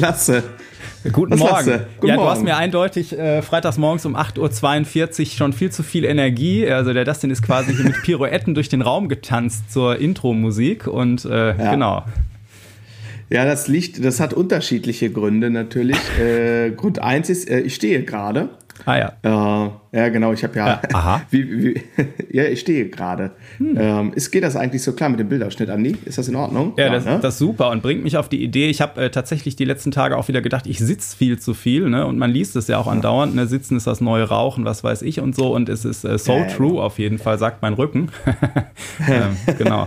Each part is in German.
Lasse. Guten Was Morgen. Lasse? Guten ja, Morgen. du hast mir eindeutig äh, freitags morgens um 8.42 Uhr schon viel zu viel Energie. Also der Dustin ist quasi hier mit Pirouetten durch den Raum getanzt zur Intro-Musik und äh, Ja. genau. Ja, das liegt, das hat unterschiedliche Gründe natürlich. äh, Grund eins ist, äh, ich stehe gerade. Ah ja. Äh, ja, genau, ich habe ja. Ja, aha. Wie, wie, ja, ich stehe gerade. Ähm, ist, geht das eigentlich so klar mit dem Bildausschnitt, Andi? Ist das in Ordnung? Ja, das, ne? das ist super und bringt mich auf die Idee. Ich habe äh, tatsächlich die letzten Tage auch wieder gedacht, ich sitze viel zu viel, ne? Und man liest es ja auch andauernd, ne? Sitzen ist das neue Rauchen, was weiß ich und so. Und es ist äh, so Ja, ja, true auf jeden Fall, sagt mein Rücken. ähm, genau.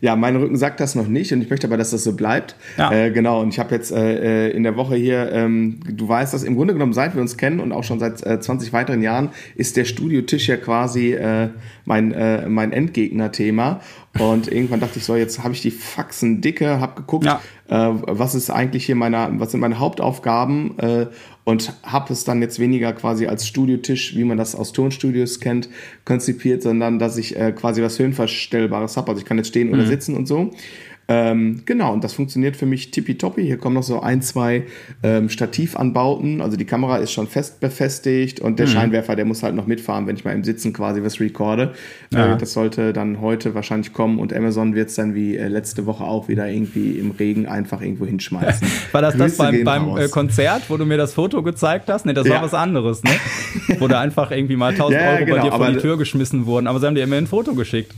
Ja, mein Rücken sagt das noch nicht und ich möchte aber, dass das so bleibt. Ja. Äh, genau, und ich habe jetzt äh, äh, in der Woche hier, ähm, du weißt das, im Grunde genommen, seit wir uns kennen und auch schon seit äh, 20 weiteren Jahren, ist der Studiotisch ja quasi äh, mein, äh, mein Endgegner-Thema. Und irgendwann dachte ich so, jetzt habe ich die Faxen dicke, habe geguckt, Ja. Äh, was ist eigentlich hier meine, was sind meine Hauptaufgaben äh, und habe es dann jetzt weniger quasi als Studiotisch, wie man das aus Tonstudios kennt, konzipiert, sondern dass ich äh, quasi was Höhenverstellbares habe. Also ich kann jetzt stehen oder sitzen und so. Ähm, genau, und das funktioniert für mich tippitoppi. Hier kommen noch so ein, zwei ähm, Stativanbauten. Also die Kamera ist schon fest befestigt und der Scheinwerfer, der muss halt noch mitfahren, wenn ich mal im Sitzen quasi was recorde. Ja. Äh, das sollte dann heute wahrscheinlich kommen und Amazon wird es dann wie äh, letzte Woche auch wieder irgendwie im Regen einfach irgendwo hinschmeißen. War das das Grüße beim, gehen beim raus. äh, Konzert, wo du mir das Foto gezeigt hast? Ne, das war Ja. was anderes, ne? wo da einfach irgendwie mal 1000 Ja, Euro bei genau, dir vor die Tür geschmissen wurden. Aber sie haben dir immerhin ein Foto geschickt.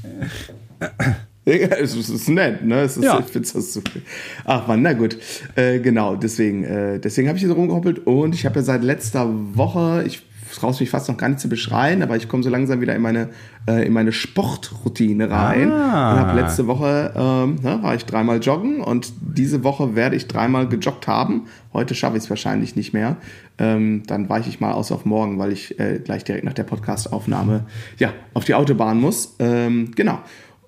Es ist, nett, ne? Es ist, Ja. Ich find's das super. Ach man, na gut. Äh, genau, deswegen, äh, deswegen habe ich hier so rumgehoppelt und ich habe ja seit letzter Woche, ich traue mich fast noch gar nicht zu beschreien, aber ich komme so langsam wieder in meine, äh, in meine Sportroutine rein. Ah. Und habe letzte Woche ähm, ne, war ich dreimal joggen und diese Woche werde ich dreimal gejoggt haben. Heute schaffe ich es wahrscheinlich nicht mehr. Ähm, dann weiche ich mal aus auf morgen, weil ich äh, gleich direkt nach der Podcast-Aufnahme ja, auf die Autobahn muss. Ähm, genau.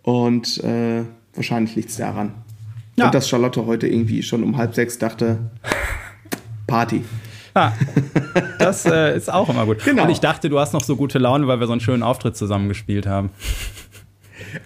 Und äh, wahrscheinlich liegt es daran. Ja. Und dass Charlotte heute irgendwie schon um halb sechs dachte, Party. Ah, das äh, ist auch immer gut. Genau. Und ich dachte, du hast noch so gute Laune, weil wir so einen schönen Auftritt zusammen gespielt haben.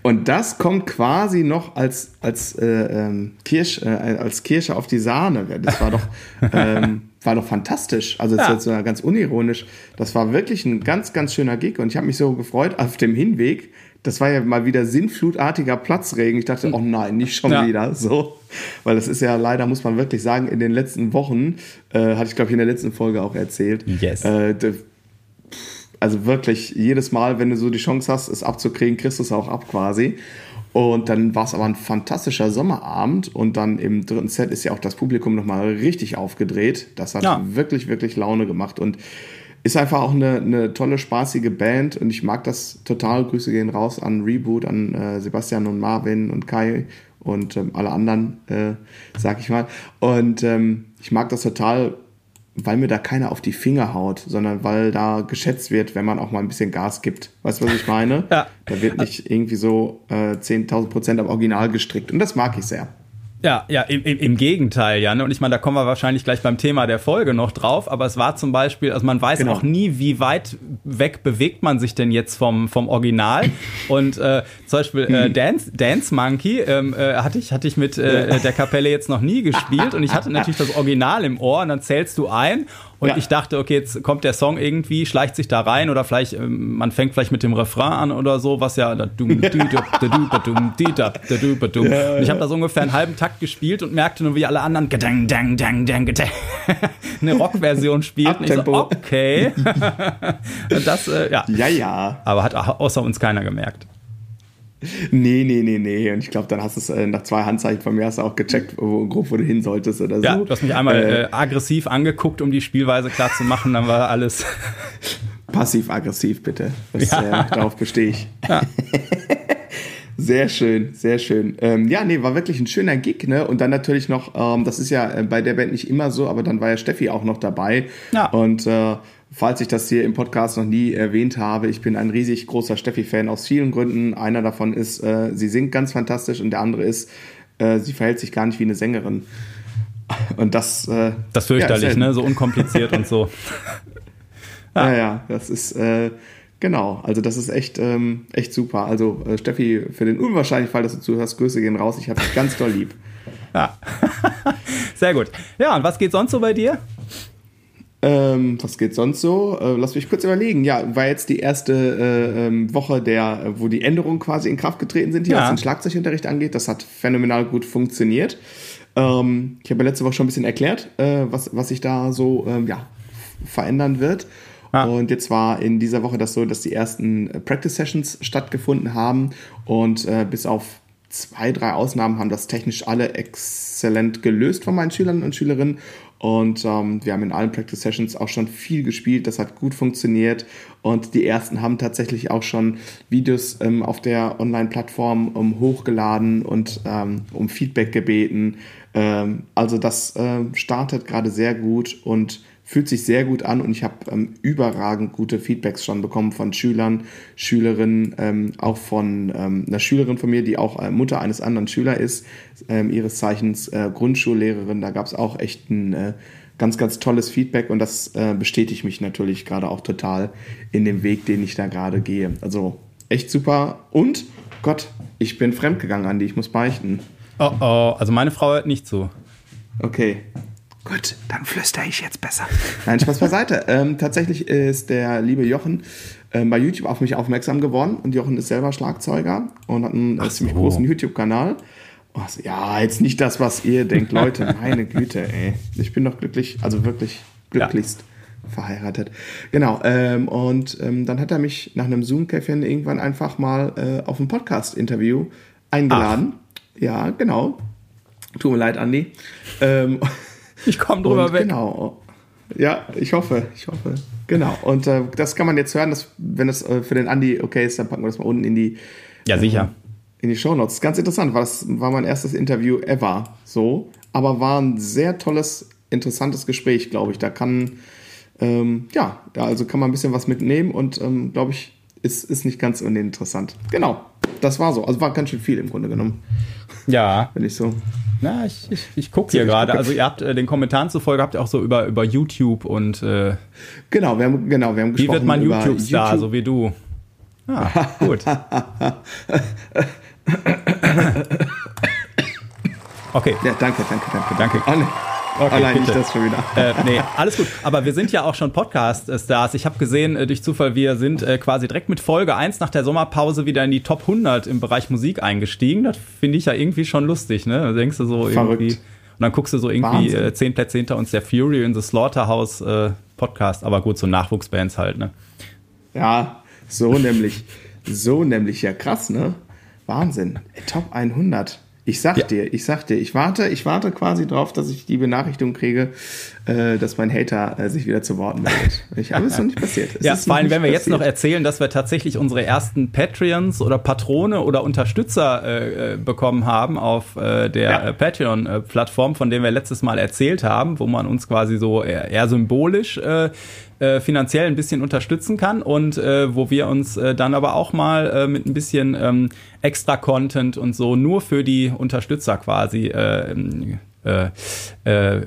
Und das kommt quasi noch als, als, äh, ähm, Kirsch, äh, als Kirsche auf die Sahne. Das war doch, ähm, war doch fantastisch. Also das Ja. ist jetzt ganz unironisch. Das war wirklich ein ganz, ganz schöner Gig und ich habe mich so gefreut auf dem Hinweg. Das war ja mal wieder sinnflutartiger Platzregen. Ich dachte, oh nein, nicht schon Ja. wieder. So. Weil das ist ja leider, muss man wirklich sagen, in den letzten Wochen, äh, hatte ich glaube ich in der letzten Folge auch erzählt. Yes. Äh, also wirklich, jedes Mal, wenn du so die Chance hast, es abzukriegen, kriegst du es auch ab quasi. Und dann war es aber ein fantastischer Sommerabend und dann im dritten Set ist ja auch das Publikum nochmal richtig aufgedreht. Das hat Ja. wirklich, wirklich Laune gemacht und ist einfach auch eine, eine tolle, spaßige Band und ich mag das total. Grüße gehen raus an Reboot, an äh, Sebastian und Marvin und Kai und ähm, alle anderen, äh, sag ich mal. Und ähm, ich mag das total, weil mir da keiner auf die Finger haut, sondern weil da geschätzt wird, wenn man auch mal ein bisschen Gas gibt. Weißt du, was ich meine? Ja. Da wird nicht irgendwie so äh, 10.000 Prozent am Original gestrickt und das mag ich sehr. Ja, ja, im, im, im Gegenteil, Jan. Und ich meine, da kommen wir wahrscheinlich gleich beim Thema der Folge noch drauf. Aber es war zum Beispiel, also man weiß Genau. auch nie, wie weit weg bewegt man sich denn jetzt vom, vom Original. Und äh, zum Beispiel äh, Dance, Dance Monkey ähm, äh, hatte ich, hatte ich mit äh, der Kapelle jetzt noch nie gespielt. Und ich hatte natürlich das Original im Ohr. Und dann zählst du ein. Und Ja. ich dachte, okay, jetzt kommt der Song irgendwie, schleicht sich da rein oder vielleicht, ähm, man fängt vielleicht mit dem Refrain an oder so, was ja. Und ich habe da so ungefähr einen halben Takt gespielt und merkte nur, wie alle anderen gedang, dang, dang, dang, gedang, eine Rockversion spielten. Ich so, okay. Das, äh, ja. Ja, ja. Aber hat au- außer uns keiner gemerkt. Nee, nee, nee, nee. Und ich glaube, dann hast du es äh, nach zwei Handzeichen von mir hast du auch gecheckt, wo, grob, wo du hin solltest oder so. Ja, du hast mich einmal Äh, äh, aggressiv angeguckt, um die Spielweise klar zu machen, dann war alles. Passiv-aggressiv, bitte. Das, Ja. äh, darauf bestehe ich. Sehr schön, sehr schön. Ähm, ja, nee, war wirklich ein schöner Gig, ne? Und dann natürlich noch, ähm, das ist ja äh, bei der Band nicht immer so, aber dann war ja Steffi auch noch dabei. Ja. Und äh, falls ich das hier im Podcast noch nie erwähnt habe, ich bin ein riesig großer Steffi-Fan aus vielen Gründen. Einer davon ist, äh, sie singt ganz fantastisch und der andere ist, äh, sie verhält sich gar nicht wie eine Sängerin. Und das, äh, Das fürchterlich, ja, ja- ne? So unkompliziert und so. Ja, ja, das ist äh, genau. Also das ist echt, ähm, echt super. Also äh, Steffi, für den unwahrscheinlichen Fall, dass du zuhörst, Grüße gehen raus. Ich habe dich ganz doll lieb. Ja. Sehr gut. Ja, und was geht sonst so bei dir? Ähm, was geht sonst so? Äh, lass mich kurz überlegen. Ja, war jetzt die erste äh, ähm, Woche, der, wo die Änderungen quasi in Kraft getreten sind, hier, ja. was den Schlagzeugunterricht angeht. Das hat phänomenal gut funktioniert. Ähm, ich habe ja letzte Woche schon ein bisschen erklärt, äh, was, was sich da so ähm, ja, verändern wird. Ah. Und jetzt war in dieser Woche das so, dass die ersten äh, Practice Sessions stattgefunden haben und äh, bis auf zwei, drei Ausnahmen haben das technisch alle exzellent gelöst von meinen Schülern und Schülerinnen. Und ähm, wir haben in allen Practice Sessions auch schon viel gespielt. Das hat gut funktioniert. Und die ersten haben tatsächlich auch schon Videos ähm, auf der Online-Plattform um, hochgeladen und ähm, um Feedback gebeten. Ähm, also das äh, startet gerade sehr gut und fühlt sich sehr gut an und ich habe ähm, überragend gute Feedbacks schon bekommen von Schülern, Schülerinnen, ähm, auch von ähm, einer Schülerin von mir, die auch äh, Mutter eines anderen Schülers ist, ähm, ihres Zeichens äh, Grundschullehrerin. Da gab es auch echt ein äh, ganz, ganz tolles Feedback und das äh, bestätigt mich natürlich gerade auch total in dem Weg, den ich da gerade gehe. Also echt super und Gott, ich bin fremdgegangen, Andi, ich muss beichten. Oh oh, also meine Frau hört nicht zu. Okay, Gut, dann flüstere ich jetzt besser. Nein, Spaß beiseite. ähm, tatsächlich ist der liebe Jochen äh, bei YouTube auf mich aufmerksam geworden und Jochen ist selber Schlagzeuger und hat einen Ach ziemlich großen YouTube-Kanal. Oh, ja, jetzt nicht das, was ihr denkt, Leute. Meine Güte, ey. Ich bin doch glücklich, also wirklich glücklichst ja. verheiratet. Genau. Ähm, und ähm, dann hat er mich nach einem Zoom-Käffchen irgendwann einfach mal äh, auf ein Podcast-Interview eingeladen. Ach. Ja, genau. Tut mir leid, Andi. Ähm, ich komme drüber und weg. Genau. Ja, ich hoffe, ich hoffe. Genau. Und äh, das kann man jetzt hören, dass, wenn das äh, für den Andi okay ist, dann packen wir das mal unten in die. Ja, sicher. Äh, in die Show Notes. Ganz interessant, weil das war mein erstes Interview ever. So. Aber war ein sehr tolles, interessantes Gespräch, glaube ich. Da kann, ähm, ja, da also kann man ein bisschen was mitnehmen und, ähm, glaube ich, ist, ist nicht ganz uninteressant. Genau. Das war so. Also war ganz schön viel im Grunde genommen. Ja. Wenn ich so. Na, ich, ich, ich gucke hier gerade. Also ihr habt äh, den Kommentaren zufolge habt ihr auch so über, über YouTube und äh, Genau, wir haben genau, wir haben gesprochen. Wie wird man YouTube-Star, YouTube. so wie du? Ah, gut. okay. Ja, danke, danke, danke. Danke. danke. Okay, Allein bitte. nicht das schon wieder. Äh, nee, alles gut. Aber wir sind ja auch schon Podcast-Stars. Ich habe gesehen, äh, durch Zufall, wir sind äh, quasi direkt mit Folge 1 nach der Sommerpause wieder in die Top 100 im Bereich Musik eingestiegen. Das finde ich ja irgendwie schon lustig, ne? Da denkst du so Verrückt. irgendwie. Und dann guckst du so irgendwie äh, zehn Plätze hinter uns der Fury in the Slaughterhouse äh, Podcast. Aber gut, so Nachwuchsbands halt, ne? Ja, so nämlich. So nämlich. Ja, krass, ne? Wahnsinn. Top 100. Ich sag ja. dir, ich sag dir, ich warte, ich warte quasi drauf, dass ich die Benachrichtigung kriege, äh, dass mein Hater äh, sich wieder zu Worten meldet. Ich habe es noch nicht passiert. Es ja, vor allem, wenn wir passiert. jetzt noch erzählen, dass wir tatsächlich unsere ersten Patreons oder Patrone oder Unterstützer äh, äh bekommen haben auf äh, der ja. Äh, Patreon-Plattform, von der wir letztes Mal erzählt haben, wo man uns quasi so eher, eher symbolisch äh, finanziell ein bisschen unterstützen kann und äh, wo wir uns äh, dann aber auch mal äh, mit ein bisschen ähm, extra Content und so nur für die Unterstützer quasi äh, äh, äh,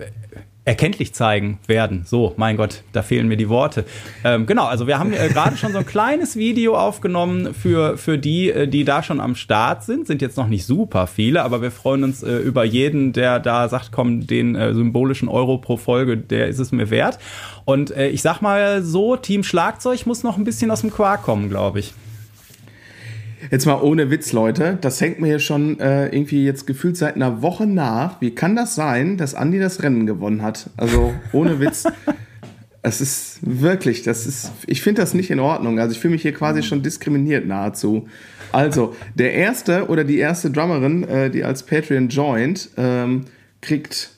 erkenntlich zeigen werden. So, mein Gott, da fehlen mir die Worte. Ähm, genau, also wir haben äh, gerade schon so ein kleines Video aufgenommen für, für die, äh, die da schon am Start sind. Sind jetzt noch nicht super viele, aber wir freuen uns äh, über jeden, der da sagt, komm, den äh, symbolischen Euro pro Folge, der ist es mir wert. Und äh, ich sag mal so, Team Schlagzeug muss noch ein bisschen aus dem Quark kommen, glaube ich. Jetzt mal ohne Witz, Leute. Das hängt mir hier schon äh, irgendwie jetzt gefühlt seit einer Woche nach. Wie kann das sein, dass Andi das Rennen gewonnen hat? Also ohne Witz. Es ist wirklich, das ist, ich finde das nicht in Ordnung. Also ich fühle mich hier quasi schon diskriminiert nahezu. Also, der erste oder die erste Drummerin, äh, die als Patreon joint, ähm, kriegt,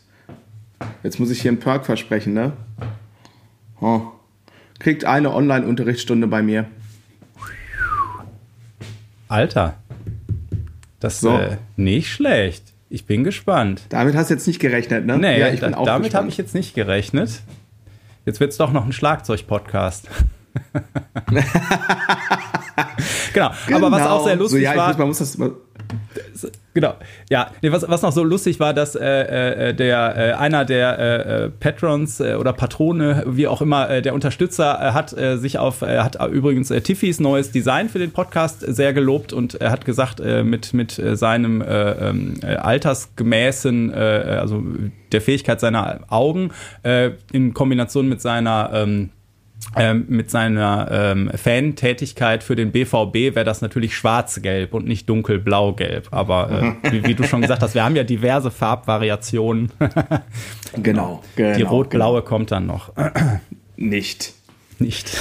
jetzt muss ich hier einen Perk versprechen, ne? Oh, kriegt eine Online-Unterrichtsstunde bei mir. Alter. Das ist so. äh, nicht schlecht. Ich bin gespannt. Damit hast du jetzt nicht gerechnet, ne? Nee, ja, ich bin da, auch damit habe ich jetzt nicht gerechnet. Jetzt wird es doch noch ein Schlagzeug-Podcast. genau. genau. aber was auch sehr lustig so, ja, war. Muss, man muss das. Genau. Ja, nee, was, was noch so lustig war, dass äh, äh, der äh, einer der äh, äh Patrons äh, oder Patrone, wie auch immer, äh, der Unterstützer äh, hat äh, sich auf, äh, hat übrigens äh, Tiffys neues Design für den Podcast sehr gelobt und er hat gesagt, äh, mit, mit äh, seinem äh, äh, altersgemäßen, äh, also der Fähigkeit seiner Augen äh, in Kombination mit seiner ähm, mit seiner ähm, Fan-Tätigkeit für den BVB wäre das natürlich schwarz-gelb und nicht dunkel-blau-gelb. Aber äh, wie, wie, du schon gesagt hast, wir haben ja diverse Farbvariationen. genau, genau. Die rot-blaue genau. kommt dann noch. nicht nicht.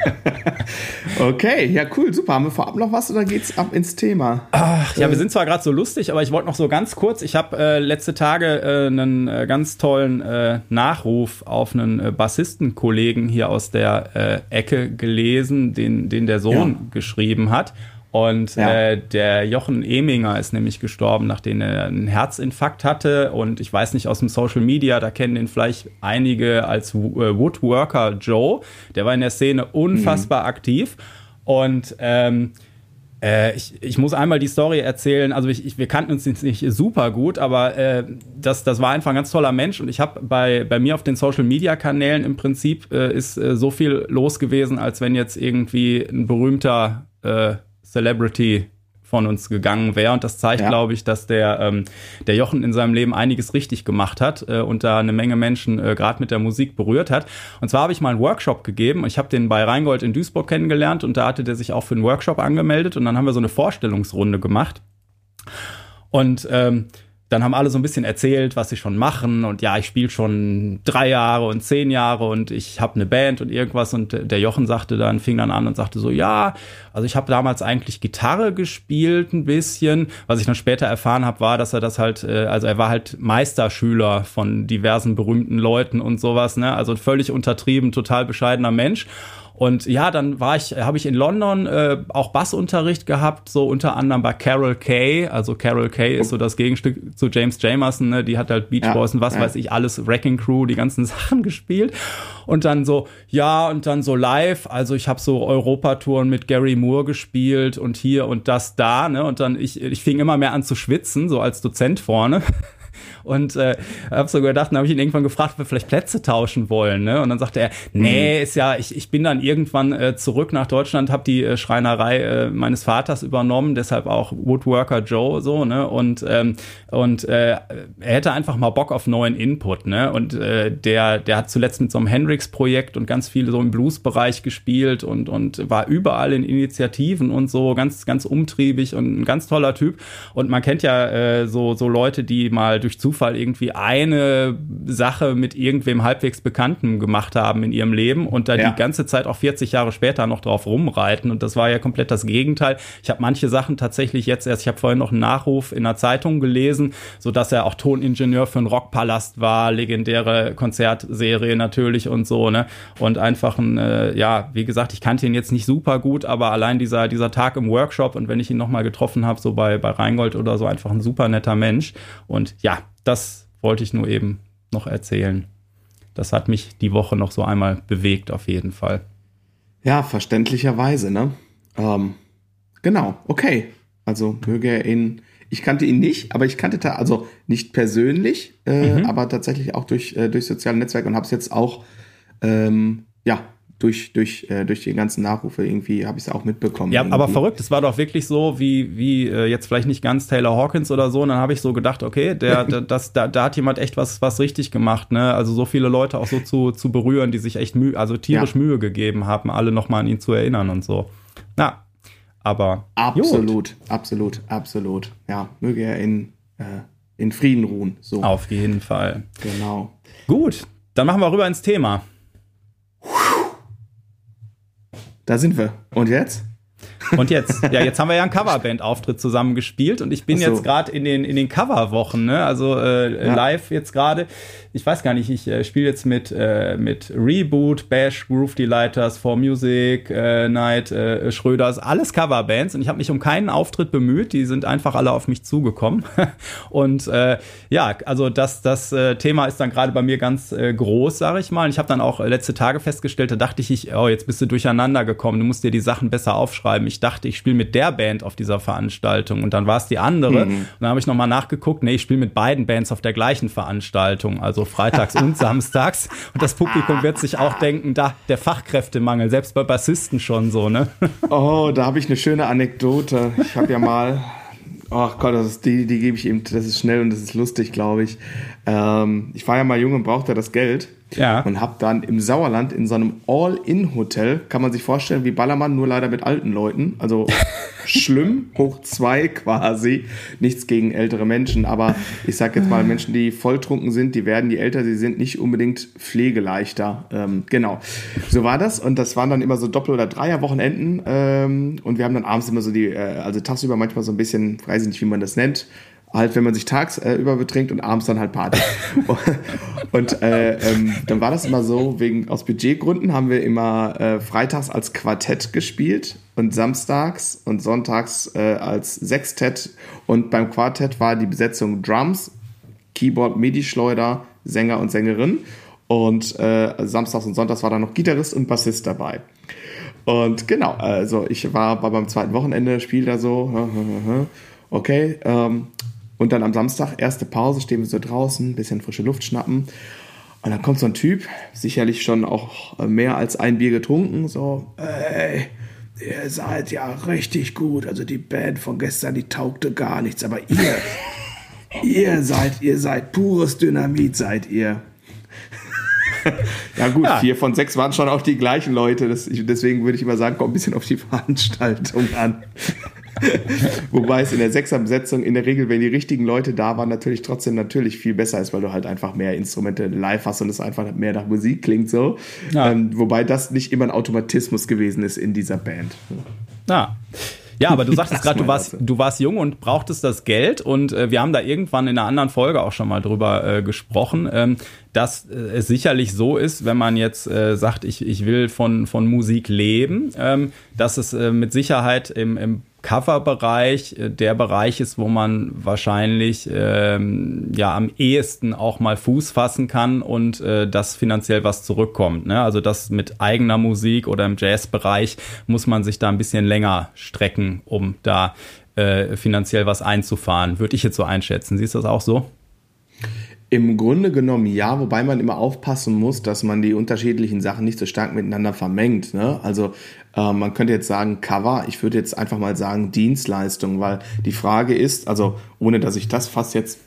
okay, ja, cool, super. Haben wir vorab noch was oder geht's ab ins Thema? Ach, ja, wir sind zwar gerade so lustig, aber ich wollte noch so ganz kurz, ich habe äh, letzte Tage äh, einen äh, ganz tollen äh, Nachruf auf einen äh, Bassistenkollegen hier aus der äh, Ecke gelesen, den, den der Sohn ja. geschrieben hat. Und ja. äh, der Jochen Eminger ist nämlich gestorben, nachdem er einen Herzinfarkt hatte. Und ich weiß nicht aus dem Social Media, da kennen ihn vielleicht einige als äh, Woodworker Joe. Der war in der Szene unfassbar mhm. aktiv. Und ähm, äh, ich, ich muss einmal die Story erzählen. Also ich, ich, wir kannten uns nicht super gut, aber äh, das, das war einfach ein ganz toller Mensch. Und ich habe bei, bei mir auf den Social Media Kanälen im Prinzip äh, ist äh, so viel los gewesen, als wenn jetzt irgendwie ein berühmter äh, Celebrity von uns gegangen wäre. Und das zeigt, ja. glaube ich, dass der, ähm, der Jochen in seinem Leben einiges richtig gemacht hat äh, und da eine Menge Menschen äh, gerade mit der Musik berührt hat. Und zwar habe ich mal einen Workshop gegeben. Ich habe den bei Rheingold in Duisburg kennengelernt und da hatte der sich auch für einen Workshop angemeldet und dann haben wir so eine Vorstellungsrunde gemacht. Und ähm, dann haben alle so ein bisschen erzählt, was sie schon machen und ja, ich spiele schon drei Jahre und zehn Jahre und ich habe eine Band und irgendwas und der Jochen sagte dann, fing dann an und sagte so, ja, also ich habe damals eigentlich Gitarre gespielt ein bisschen. Was ich dann später erfahren habe, war, dass er das halt, äh, also er war halt Meisterschüler von diversen berühmten Leuten und sowas, ne? Also völlig untertrieben, total bescheidener Mensch. Und ja, dann war ich, habe ich in London äh, auch Bassunterricht gehabt, so unter anderem bei Carol Kay. Also Carol Kay ist so das Gegenstück zu James Jamerson, ne? die hat halt Beach ja, Boys und was ja. weiß ich, alles Wrecking Crew, die ganzen Sachen gespielt. Und dann so, ja, und dann so live, also ich habe so Europatouren mit Gary Moore gespielt und hier und das da, ne? Und dann ich, ich fing immer mehr an zu schwitzen, so als Dozent vorne. Und äh, habe so gedacht, dann habe ich ihn irgendwann gefragt, ob wir vielleicht Plätze tauschen wollen. Ne? Und dann sagte er, nee, mhm. ist ja, ich, ich bin dann irgendwann äh, zurück nach Deutschland, habe die äh, Schreinerei äh, meines Vaters übernommen, deshalb auch Woodworker Joe so, ne? Und, ähm, und äh, er hätte einfach mal Bock auf neuen Input, ne? Und äh, der, der hat zuletzt mit so einem Hendrix-Projekt und ganz viel so im Blues-Bereich gespielt und, und war überall in Initiativen und so, ganz, ganz umtriebig und ein ganz toller Typ. Und man kennt ja äh, so, so Leute, die mal durch Zufall irgendwie eine Sache mit irgendwem halbwegs Bekannten gemacht haben in ihrem Leben und da ja. die ganze Zeit auch 40 Jahre später noch drauf rumreiten. Und das war ja komplett das Gegenteil. Ich habe manche Sachen tatsächlich jetzt erst, ich habe vorhin noch einen Nachruf in der Zeitung gelesen, so dass er auch Toningenieur für einen Rockpalast war, legendäre Konzertserie natürlich und so, ne? Und einfach ein, äh, ja, wie gesagt, ich kannte ihn jetzt nicht super gut, aber allein dieser, dieser Tag im Workshop und wenn ich ihn nochmal getroffen habe, so bei, bei Rheingold oder so, einfach ein super netter Mensch. Und ja, das wollte ich nur eben noch erzählen. Das hat mich die Woche noch so einmal bewegt, auf jeden Fall. Ja, verständlicherweise, ne? Ähm, genau, okay. Also möge er ihn. Ich kannte ihn nicht, aber ich kannte da, also nicht persönlich, äh, mhm. aber tatsächlich auch durch, äh, durch soziale Netzwerke und habe es jetzt auch ähm, ja, durch, durch, äh, durch die ganzen Nachrufe irgendwie habe ich es auch mitbekommen. Ja, irgendwie. aber verrückt, es war doch wirklich so, wie, wie äh, jetzt vielleicht nicht ganz Taylor Hawkins oder so. Und dann habe ich so gedacht, okay, der, der, das, da, da hat jemand echt was, was richtig gemacht, ne? Also so viele Leute auch so zu, zu berühren, die sich echt Mühe, also tierisch ja. Mühe gegeben haben, alle nochmal an ihn zu erinnern und so. Na, aber. Absolut, gut. absolut, absolut. Ja, möge er in, äh, in Frieden ruhen. So. Auf jeden Fall. Genau. Gut, dann machen wir rüber ins Thema. Da sind wir. Und jetzt? Und jetzt, ja, jetzt haben wir ja einen Coverband-Auftritt zusammen gespielt und ich bin so. jetzt gerade in den, in den Coverwochen, ne? Also äh, ja. live jetzt gerade ich weiß gar nicht, ich äh, spiele jetzt mit, äh, mit Reboot, Bash, Groove Delighters, For Music, äh, Night, äh, Schröders, alles Coverbands und ich habe mich um keinen Auftritt bemüht, die sind einfach alle auf mich zugekommen. und äh, ja, also das, das äh, Thema ist dann gerade bei mir ganz äh, groß, sage ich mal. Und ich habe dann auch letzte Tage festgestellt, da dachte ich, oh, jetzt bist du durcheinander gekommen, du musst dir die Sachen besser aufschreiben. Ich dachte, ich spiele mit der Band auf dieser Veranstaltung und dann war es die andere. Mhm. Und dann habe ich nochmal nachgeguckt, nee, ich spiele mit beiden Bands auf der gleichen Veranstaltung, also freitags und samstags. Und das Publikum wird sich auch denken, da, der Fachkräftemangel, selbst bei Bassisten schon so, ne? Oh, da habe ich eine schöne Anekdote. Ich habe ja mal Ach Gott, das ist, die, die gebe ich ihm, das ist schnell und das ist lustig, glaube ich. Ähm, ich war ja mal jung und brauchte das Geld. Ja. Und habe dann im Sauerland in so einem All-In-Hotel, kann man sich vorstellen, wie Ballermann, nur leider mit alten Leuten. Also schlimm, hoch zwei quasi. Nichts gegen ältere Menschen, aber ich sag jetzt mal, Menschen, die volltrunken sind, die werden, je älter sie sind, nicht unbedingt pflegeleichter. Ähm, genau. So war das. Und das waren dann immer so Doppel- oder Dreier-Wochenenden. Ähm, und wir haben dann abends immer so die, äh, also tagsüber manchmal so ein bisschen, weiß ich nicht, wie man das nennt, halt, wenn man sich tagsüber äh, betrinkt und abends dann halt Party. und äh, ähm, dann war das immer so, wegen aus Budgetgründen haben wir immer äh, freitags als Quartett gespielt und samstags und sonntags äh, als Sextett. Und beim Quartett war die Besetzung Drums, Keyboard, MIDI-Schleuder, Sänger und Sängerin. Und äh, samstags und sonntags war dann noch Gitarrist und Bassist dabei. Und genau, also ich war, war beim zweiten Wochenende, spiel da so, okay, ähm, und dann am Samstag, erste Pause, stehen wir so draußen, bisschen frische Luft schnappen. Und dann kommt so ein Typ, sicherlich schon auch mehr als ein Bier getrunken, so, ey, ihr seid ja richtig gut. Also die Band von gestern, die taugte gar nichts, aber ihr, ihr seid, ihr seid pures Dynamit, seid ihr. ja gut, ja. vier von sechs waren schon auch die gleichen Leute. Das, deswegen würde ich immer sagen, kommt ein bisschen auf die Veranstaltung an. Wobei es in der Sechserbesetzung in der Regel, wenn die richtigen Leute da waren, natürlich trotzdem natürlich viel besser ist, weil du halt einfach mehr Instrumente live hast und es einfach mehr nach Musik klingt so. Ja. Ähm, wobei das nicht immer ein Automatismus gewesen ist in dieser Band. Ja. Ja, aber du sagtest gerade, du warst, du warst jung und brauchtest das Geld und äh, wir haben da irgendwann in einer anderen Folge auch schon mal drüber äh, gesprochen, ähm, dass äh, es sicherlich so ist, wenn man jetzt äh, sagt, ich, ich will von, von Musik leben, ähm, dass es äh, mit Sicherheit im, im Coverbereich äh, der Bereich ist, wo man wahrscheinlich ähm, ja am ehesten auch mal Fuß fassen kann und äh, das finanziell was zurückkommt. Ne? Also das mit eigener Musik oder im Jazzbereich muss man sich da ein bisschen länger strecken, um da äh, finanziell was einzufahren. Würde ich jetzt so einschätzen. Siehst du das auch so? Im Grunde genommen ja, wobei man immer aufpassen muss, dass man die unterschiedlichen Sachen nicht so stark miteinander vermengt. Ne? Also äh, man könnte jetzt sagen Cover, ich würde jetzt einfach mal sagen Dienstleistung, weil die Frage ist, also ohne dass ich das fast jetzt,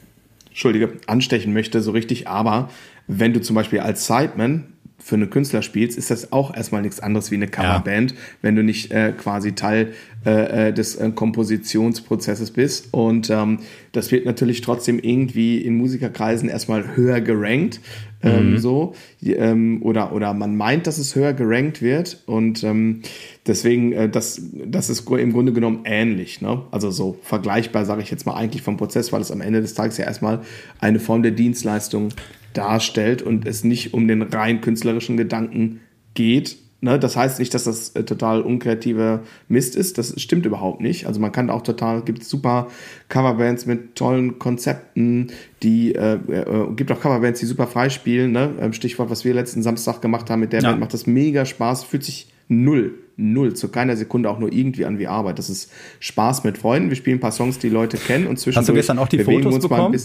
Entschuldige, anstechen möchte so richtig, aber wenn du zum Beispiel als Sideman für einen Künstler spielst, ist das auch erstmal nichts anderes wie eine Coverband, ja. wenn du nicht äh, quasi Teil äh, äh, des äh, Kompositionsprozesses bist. Und ähm, das wird natürlich trotzdem irgendwie in Musikerkreisen erstmal höher gerankt. Ähm, mhm. so ähm, oder oder man meint, dass es höher gerankt wird und ähm, deswegen äh, das das ist im Grunde genommen ähnlich, ne? Also so vergleichbar sage ich jetzt mal eigentlich vom Prozess, weil es am Ende des Tages ja erstmal eine Form der Dienstleistung darstellt und es nicht um den rein künstlerischen Gedanken geht. Ne? Das heißt nicht, dass das äh, total unkreativer Mist ist. Das stimmt überhaupt nicht. Also man kann auch total, gibt super Coverbands mit tollen Konzepten, die äh, äh, gibt auch Coverbands, die super frei spielen. Ne? Ähm, Stichwort, was wir letzten Samstag gemacht haben mit der ja. Band, macht das mega Spaß, fühlt sich null null, zu keiner Sekunde auch nur irgendwie an wie Arbeit. Das ist Spaß mit Freunden. Wir spielen ein paar Songs, die Leute kennen und zwischendurch Hast du gestern auch die Fotos bekommen?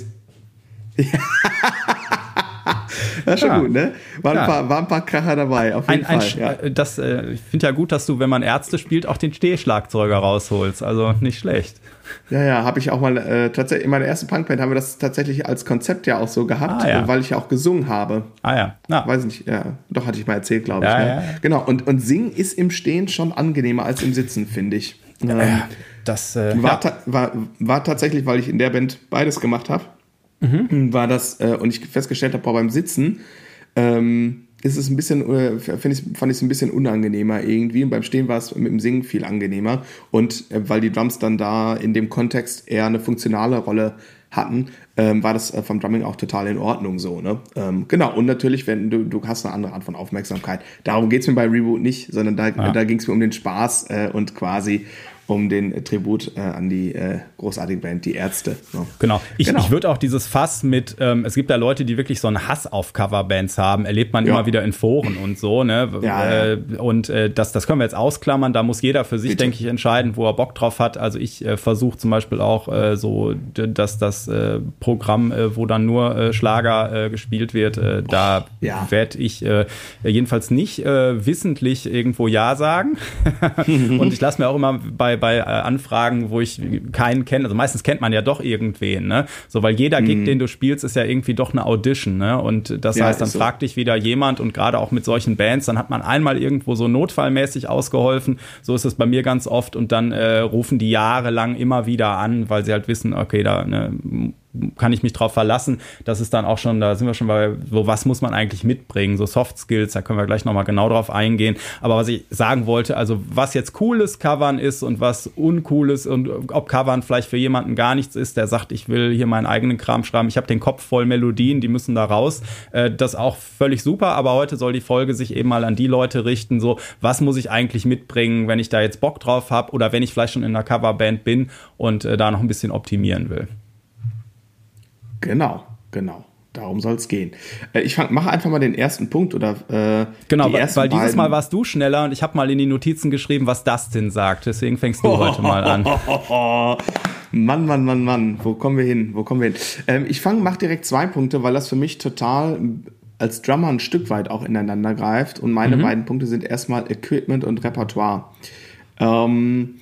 Das ist schon ja. gut, ne? Waren, ja. ein paar, waren ein paar Kracher dabei, auf jeden ein, Fall. Ein, ja. das, äh, ich finde ja gut, dass du, wenn man Ärzte spielt, auch den Stehschlagzeuger rausholst. Also nicht schlecht. Ja, ja, habe ich auch mal äh, tatsächlich in meiner ersten Punkband haben wir das tatsächlich als Konzept ja auch so gehabt, ah, ja. weil ich ja auch gesungen habe. Ah ja. ja. Weiß nicht, ja, doch hatte ich mal erzählt, glaube ich. Ja, ne? ja, Genau, und, und singen ist im Stehen schon angenehmer als im Sitzen, finde ich. Ähm, das äh, war, ta war, war tatsächlich, weil ich in der Band beides gemacht habe mhm. war das, äh, und ich festgestellt habe, beim Sitzen ähm, ist es ein bisschen, äh, ich, fand ich es ein bisschen unangenehmer irgendwie. Und beim Stehen war es mit dem Singen viel angenehmer. Und äh, weil die Drums dann da in dem Kontext eher eine funktionale Rolle hatten, ähm, war das äh, vom Drumming auch total in Ordnung so. Ne? Ähm, genau, und natürlich, wenn du, du hast eine andere Art von Aufmerksamkeit. Darum geht es mir bei Reboot nicht, sondern da, ja. da ging es mir um den Spaß äh, und quasi um den Tribut äh, an die äh, großartige Band, die Ärzte. So. Genau. Ich, genau. ich würde auch dieses Fass mit, ähm, es gibt da Leute, die wirklich so einen Hass auf Coverbands haben, erlebt man ja. immer wieder in Foren und so, ne? Ja, äh, ja. Und äh, das, das können wir jetzt ausklammern, da muss jeder für sich, denke ich, entscheiden, wo er Bock drauf hat. Also ich äh, versuche zum Beispiel auch äh, so, dass das äh, Programm, äh, wo dann nur äh, Schlager äh, gespielt wird, äh, da werde ich äh, jedenfalls nicht äh, wissentlich irgendwo Ja sagen. und ich lasse mir auch immer bei bei äh, Anfragen, wo ich keinen kenne, also meistens kennt man ja doch irgendwen, ne? So, weil jeder Gig, mhm. den du spielst, ist ja irgendwie doch eine Audition, ne? Und das ja, heißt, dann so. fragt dich wieder jemand und gerade auch mit solchen Bands, dann hat man einmal irgendwo so notfallmäßig ausgeholfen. So ist es bei mir ganz oft und dann äh, rufen die jahrelang immer wieder an, weil sie halt wissen, okay, da ne, kann ich mich drauf verlassen. Das ist dann auch schon, da sind wir schon bei, wo was muss man eigentlich mitbringen, so Soft Skills, da können wir gleich nochmal genau drauf eingehen. Aber was ich sagen wollte, also was jetzt cooles Covern ist und was uncooles und ob Covern vielleicht für jemanden gar nichts ist, der sagt, ich will hier meinen eigenen Kram schreiben, ich habe den Kopf voll Melodien, die müssen da raus. Äh, das auch völlig super, aber heute soll die Folge sich eben mal an die Leute richten, so was muss ich eigentlich mitbringen, wenn ich da jetzt Bock drauf habe oder wenn ich vielleicht schon in einer Coverband bin und äh, da noch ein bisschen optimieren will. Genau, genau. Darum soll es gehen. Äh, ich mache einfach mal den ersten Punkt oder äh, Genau, weil, weil dieses Mal warst du schneller und ich habe mal in die Notizen geschrieben, was Dustin sagt. Deswegen fängst du oh, heute mal an. Mann, Mann, Mann, Mann, wo kommen wir hin? Wo kommen wir hin? Ähm, ich fange, mach direkt zwei Punkte, weil das für mich total als Drummer ein Stück weit auch ineinander greift. Und meine mhm. beiden Punkte sind erstmal Equipment und Repertoire. Ähm,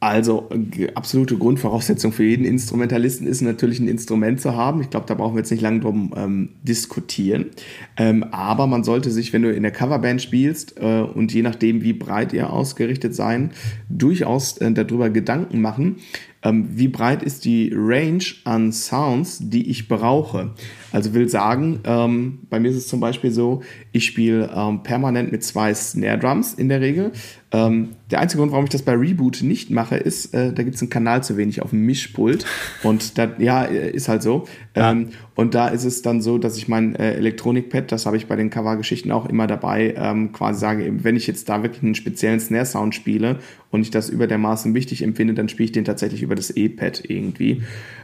also absolute Grundvoraussetzung für jeden Instrumentalisten ist natürlich ein Instrument zu haben. Ich glaube, da brauchen wir jetzt nicht lange drum ähm, diskutieren. Ähm, aber man sollte sich, wenn du in der Coverband spielst äh, und je nachdem, wie breit ihr ausgerichtet sein, durchaus äh, darüber Gedanken machen, ähm, wie breit ist die Range an Sounds, die ich brauche. Also will sagen, ähm, bei mir ist es zum Beispiel so, ich spiele ähm, permanent mit zwei Snare Drums in der Regel. Ähm, der einzige Grund, warum ich das bei Reboot nicht mache, ist, äh, da gibt es einen Kanal zu wenig auf dem Mischpult. Und da, ja, äh, ist halt so. Ja. Ähm, und da ist es dann so, dass ich mein äh, Elektronikpad, das habe ich bei den Cover-Geschichten auch immer dabei, ähm, quasi sage, wenn ich jetzt da wirklich einen speziellen Snare-Sound spiele und ich das über der Maßen wichtig empfinde, dann spiele ich den tatsächlich über das E-Pad irgendwie.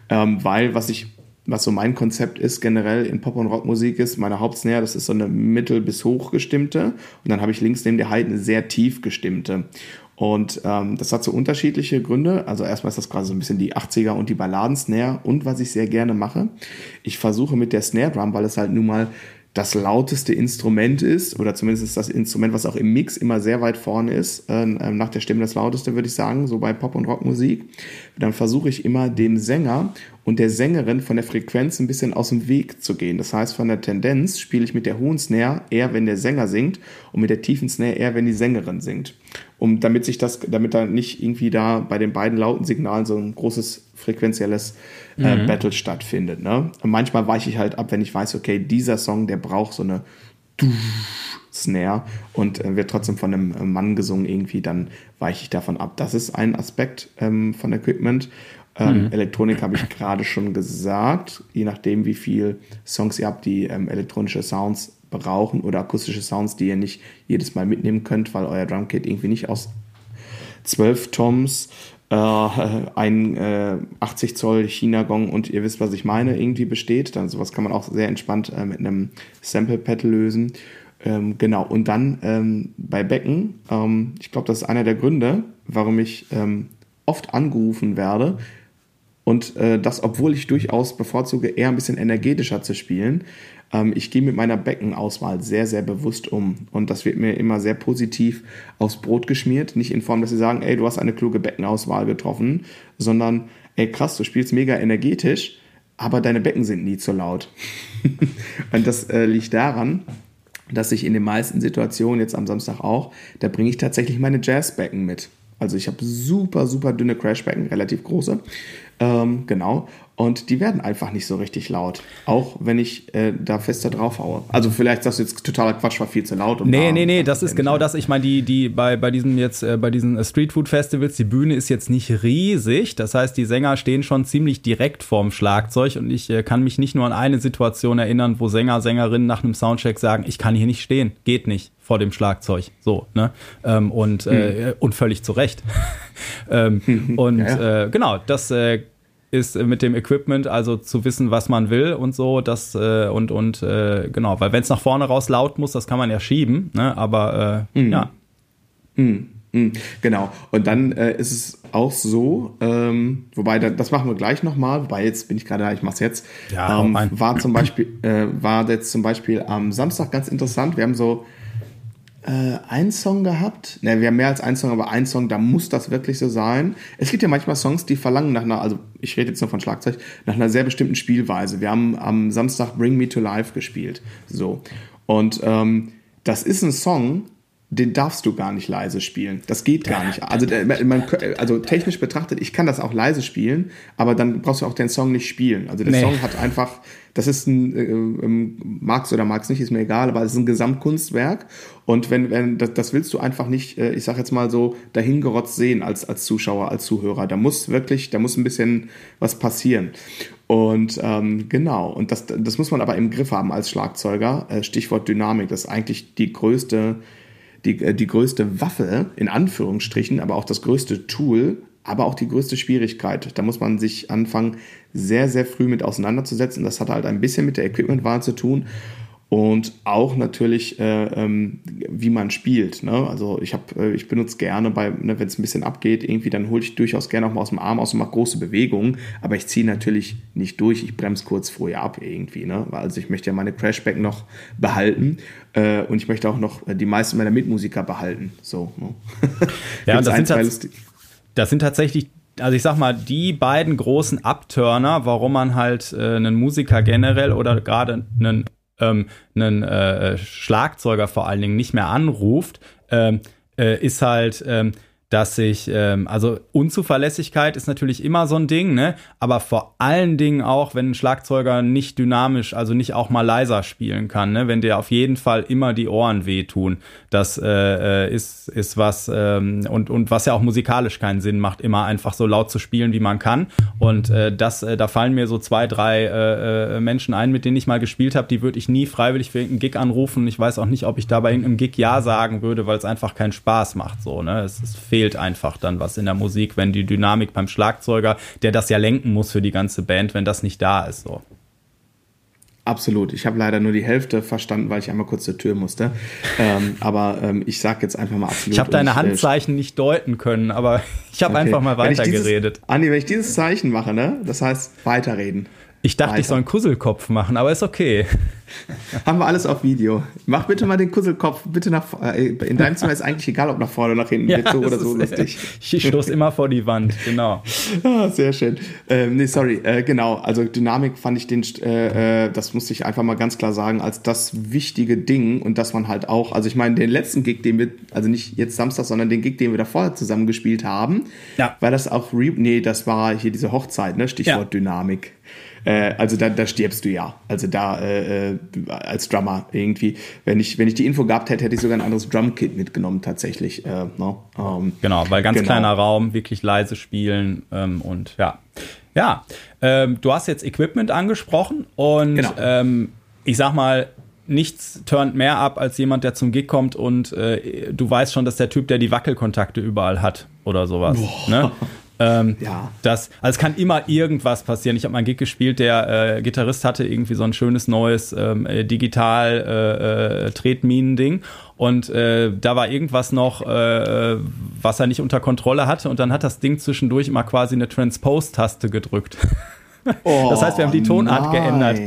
Ähm, weil, was ich was so mein Konzept ist, generell in Pop- und Rockmusik ist, meine Hauptsnare, das ist so eine mittel- bis hochgestimmte. Und dann habe ich links neben der High eine sehr tief gestimmte. Und ähm, das hat so unterschiedliche Gründe. Also erstmal ist das quasi so ein bisschen die 80er und die Balladen-Snare. Und was ich sehr gerne mache, ich versuche mit der Snare Drum, weil es halt nun mal das lauteste Instrument ist, oder zumindest ist das Instrument, was auch im Mix immer sehr weit vorne ist, äh, nach der Stimme das lauteste, würde ich sagen, so bei Pop- und Rockmusik, dann versuche ich immer dem Sänger und der Sängerin von der Frequenz ein bisschen aus dem Weg zu gehen. Das heißt, von der Tendenz spiele ich mit der hohen Snare eher, wenn der Sänger singt und mit der tiefen Snare eher, wenn die Sängerin singt. Um, damit sich das, damit da nicht irgendwie da bei den beiden lauten Signalen so ein großes frequenzielles äh, mhm. Battle stattfindet. Ne? Und manchmal weiche ich halt ab, wenn ich weiß, okay, dieser Song, der braucht so eine Snare und äh, wird trotzdem von einem äh, Mann gesungen irgendwie, dann weiche ich davon ab. Das ist ein Aspekt ähm, von Equipment. Ähm, mhm. Elektronik habe ich gerade schon gesagt. Je nachdem, wie viel Songs ihr habt, die ähm, elektronische Sounds brauchen oder akustische Sounds, die ihr nicht jedes Mal mitnehmen könnt, weil euer Drumkit irgendwie nicht aus 12 Toms, äh, ein äh, 80 Zoll China-Gong und ihr wisst, was ich meine, irgendwie besteht. Dann sowas kann man auch sehr entspannt äh, mit einem Sample-Pad lösen. Ähm, genau, und dann ähm, bei Becken, ähm, ich glaube, das ist einer der Gründe, warum ich ähm, oft angerufen werde, und äh, das, obwohl ich durchaus bevorzuge, eher ein bisschen energetischer zu spielen. Ähm, ich gehe mit meiner Beckenauswahl sehr, sehr bewusst um. Und das wird mir immer sehr positiv aufs Brot geschmiert. Nicht in Form, dass sie sagen, ey, du hast eine kluge Beckenauswahl getroffen, sondern, ey, krass, du spielst mega energetisch, aber deine Becken sind nie zu laut. und das äh, liegt daran, dass ich in den meisten Situationen, jetzt am Samstag auch, da bringe ich tatsächlich meine Jazzbecken mit. Also ich habe super, super dünne Crashbecken, relativ große. Ähm, genau. Und die werden einfach nicht so richtig laut. Auch wenn ich äh, da fester drauf haue. Also vielleicht sagst du jetzt totaler Quatsch, war viel zu laut. Und nee, nee, nee, das ist genau das. Ich meine, die, die bei, bei diesen jetzt, äh, bei diesen Streetfood-Festivals, die Bühne ist jetzt nicht riesig. Das heißt, die Sänger stehen schon ziemlich direkt vorm Schlagzeug. Und ich äh, kann mich nicht nur an eine Situation erinnern, wo Sänger, Sängerinnen nach einem Soundcheck sagen, ich kann hier nicht stehen. Geht nicht vor dem Schlagzeug. So, ne? Ähm, und, äh, hm. und völlig zu Recht. Ähm, und ja, ja. Äh, genau, das äh, ist mit dem Equipment, also zu wissen, was man will und so, das äh, und und äh, genau, weil wenn es nach vorne raus laut muss, das kann man ja schieben, ne? aber äh, mhm. ja. Mhm. Mhm. Genau. Und dann äh, ist es auch so, ähm, wobei das machen wir gleich nochmal, wobei jetzt bin ich gerade da, ich mach's jetzt. Ja, ähm, war zum Beispiel, äh, war jetzt zum Beispiel am Samstag ganz interessant. Wir haben so äh, einen Song gehabt. Ne, wir haben mehr als einen Song, aber ein Song, da muss das wirklich so sein. Es gibt ja manchmal Songs, die verlangen nach einer, also ich rede jetzt nur von Schlagzeug, nach einer sehr bestimmten Spielweise. Wir haben am Samstag Bring Me to Life gespielt. So. Und ähm, das ist ein Song, den darfst du gar nicht leise spielen. Das geht gar nicht. Also, man, also technisch betrachtet, ich kann das auch leise spielen, aber dann brauchst du auch den Song nicht spielen. Also der nee. Song hat einfach, das ist ein, äh, ähm, magst oder magst nicht, ist mir egal, aber es ist ein Gesamtkunstwerk. Und wenn, wenn das, das willst du einfach nicht, äh, ich sag jetzt mal so, dahingerotzt sehen als, als Zuschauer, als Zuhörer. Da muss wirklich, da muss ein bisschen was passieren. Und ähm, genau, und das, das muss man aber im Griff haben als Schlagzeuger. Äh, Stichwort Dynamik, das ist eigentlich die größte die, äh, die größte Waffe, in Anführungsstrichen, aber auch das größte Tool, aber auch die größte Schwierigkeit. Da muss man sich anfangen, sehr, sehr früh mit auseinanderzusetzen. Das hat halt ein bisschen mit der Equipmentwahl zu tun und auch natürlich, äh, ähm, wie man spielt. Ne? Also ich habe, äh, ich benutze gerne bei, ne, wenn es ein bisschen abgeht, irgendwie, dann hole ich durchaus gerne auch mal aus dem Arm aus und mache große Bewegungen, aber ich ziehe natürlich nicht durch, ich bremse kurz vorher ab irgendwie, ne? Also ich möchte ja meine Crashback noch behalten äh, und ich möchte auch noch die meisten meiner Mitmusiker behalten. So, ne? ja, das sind, das sind tatsächlich also ich sag mal, die beiden großen Upturner, warum man halt äh, einen Musiker generell oder gerade einen ähm, einen äh, Schlagzeuger vor allen Dingen nicht mehr anruft, ähm, äh, ist halt, ähm, dass ich, ähm, also Unzuverlässigkeit ist natürlich immer so ein Ding, ne? Aber vor allen Dingen auch, wenn ein Schlagzeuger nicht dynamisch, also nicht auch mal leiser spielen kann, ne? Wenn dir auf jeden Fall immer die Ohren wehtun. Das äh, äh, ist, ist was, ähm, und, und was ja auch musikalisch keinen Sinn macht, immer einfach so laut zu spielen, wie man kann. Und äh, das, äh, da fallen mir so zwei, drei äh, äh Menschen ein, mit denen ich mal gespielt habe, die würde ich nie freiwillig für irgendeinen Gig anrufen. Ich weiß auch nicht, ob ich da bei irgendeinem Gig Ja sagen würde, weil es einfach keinen Spaß macht. So, ne? Es ist fehlt einfach dann was in der Musik, wenn die Dynamik beim Schlagzeuger, der das ja lenken muss für die ganze Band, wenn das nicht da ist. So. Absolut. Ich habe leider nur die Hälfte verstanden, weil ich einmal kurz zur Tür musste. Ähm, aber ähm, ich sage jetzt einfach mal absolut. Ich habe deine Handzeichen nicht deuten können, aber ich habe okay. einfach mal weitergeredet. Andi, wenn ich dieses Zeichen mache, ne, das heißt weiterreden. Ich dachte, weiter. ich soll einen Kusselkopf machen, aber ist okay. Haben wir alles auf Video. Mach bitte mal den Kusselkopf, bitte nach äh, In deinem Zimmer ist eigentlich egal, ob nach vorne oder nach hinten. Ja, so oder so lustig. Ich stoße immer vor die Wand, genau. Ah, sehr schön. Ähm, nee, sorry, äh, genau. Also Dynamik fand ich den, äh, äh, das musste ich einfach mal ganz klar sagen, als das wichtige Ding und dass man halt auch, also ich meine, den letzten Gig, den wir, also nicht jetzt Samstag, sondern den Gig, den wir da vorher zusammen gespielt haben, ja. war das auch, nee, das war hier diese Hochzeit, ne? Stichwort ja. Dynamik. Äh, also da, da stirbst du ja. Also da äh, äh, als Drummer irgendwie. Wenn ich, wenn ich die Info gehabt hätte, hätte ich sogar ein anderes Drumkit mitgenommen tatsächlich. Äh, no? um, ähm, genau, weil ganz genau. kleiner Raum, wirklich leise spielen ähm, und ja. Ja, ähm, du hast jetzt Equipment angesprochen und genau. ähm, ich sag mal, nichts turnt mehr ab als jemand, der zum Gig kommt und äh, du weißt schon, dass der Typ, der die Wackelkontakte überall hat oder sowas. Ne? Ähm, ja. Das, also es kann immer irgendwas passieren. Ich habe mal einen Gig gespielt, der äh, Gitarrist hatte irgendwie so ein schönes neues ähm, äh, digital äh, äh, Tretminen-Ding und äh, da war irgendwas noch, äh, was er nicht unter Kontrolle hatte und dann hat das Ding zwischendurch immer quasi eine Transpose-Taste gedrückt. Oh, das heißt, wir haben die Tonart nein. geändert.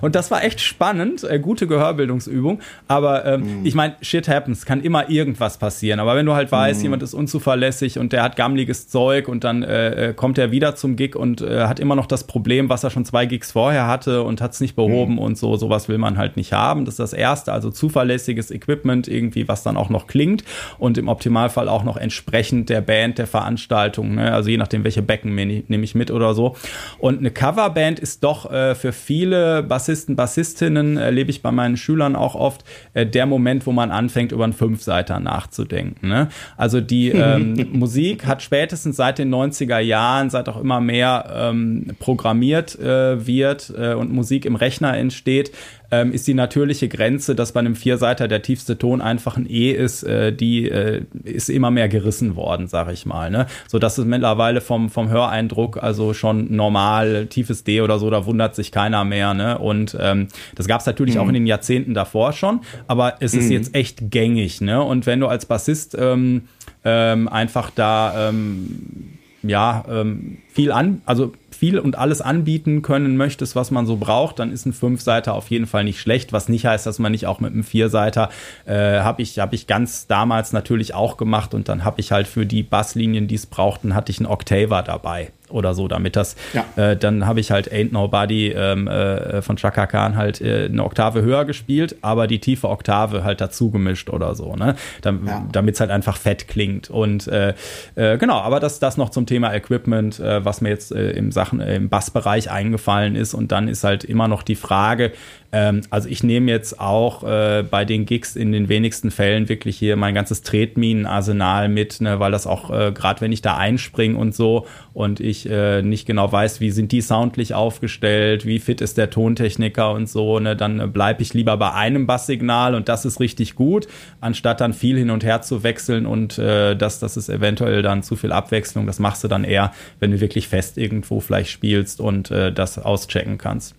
Und das war echt spannend, äh, gute Gehörbildungsübung. Aber ähm, mm. ich meine, shit happens, kann immer irgendwas passieren. Aber wenn du halt weißt, mm. jemand ist unzuverlässig und der hat gammliges Zeug und dann äh, äh, kommt er wieder zum Gig und äh, hat immer noch das Problem, was er schon zwei Gigs vorher hatte und hat es nicht behoben mm. und so, sowas will man halt nicht haben. Das ist das Erste, also zuverlässiges Equipment irgendwie, was dann auch noch klingt und im Optimalfall auch noch entsprechend der Band, der Veranstaltung, ne? also je nachdem, welche Becken nehme ich mit oder so. Und eine Coverband ist doch äh, für viele Bassisten, Bassistinnen, erlebe ich bei meinen Schülern auch oft, äh, der Moment, wo man anfängt, über einen Fünfseiter nachzudenken. Ne? Also die ähm, Musik hat spätestens seit den 90er Jahren, seit auch immer mehr ähm, programmiert äh, wird äh, und Musik im Rechner entsteht, ähm, ist die natürliche Grenze, dass bei einem Vierseiter der tiefste Ton einfach ein E ist, äh, die äh, ist immer mehr gerissen worden, sag ich mal. Ne? So dass es mittlerweile vom, vom Höreindruck also schon normal, tiefes D oder so, da wundert sich keiner mehr. Ne? Und ähm, das gab es natürlich mhm. auch in den Jahrzehnten davor schon, aber es ist mhm. jetzt echt gängig. Ne? Und wenn du als Bassist ähm, ähm, einfach da ähm, ja ähm, viel an, also viel und alles anbieten können möchtest, was man so braucht, dann ist ein Fünfseiter auf jeden Fall nicht schlecht. Was nicht heißt, dass man nicht auch mit einem Vierseiter äh, habe ich habe ich ganz damals natürlich auch gemacht und dann habe ich halt für die Basslinien, die es brauchten, hatte ich einen Octaver dabei oder so, damit das, ja. äh, dann habe ich halt Ain't Nobody ähm, äh, von Chaka Khan halt äh, eine Oktave höher gespielt, aber die tiefe Oktave halt dazu gemischt oder so, ne? Dam ja. Damit es halt einfach fett klingt. Und äh, äh, genau, aber das, das noch zum Thema Equipment, äh, was mir jetzt äh, im Sachen, äh, im Bassbereich eingefallen ist. Und dann ist halt immer noch die Frage, ähm, also ich nehme jetzt auch äh, bei den Gigs in den wenigsten Fällen wirklich hier mein ganzes Tretminenarsenal mit, ne, weil das auch, äh, gerade wenn ich da einspringe und so und ich äh, nicht genau weiß, wie sind die soundlich aufgestellt, wie fit ist der Tontechniker und so, ne, dann bleibe ich lieber bei einem Basssignal und das ist richtig gut, anstatt dann viel hin und her zu wechseln und äh, das, das ist eventuell dann zu viel Abwechslung. Das machst du dann eher, wenn du wirklich fest irgendwo vielleicht spielst und äh, das auschecken kannst.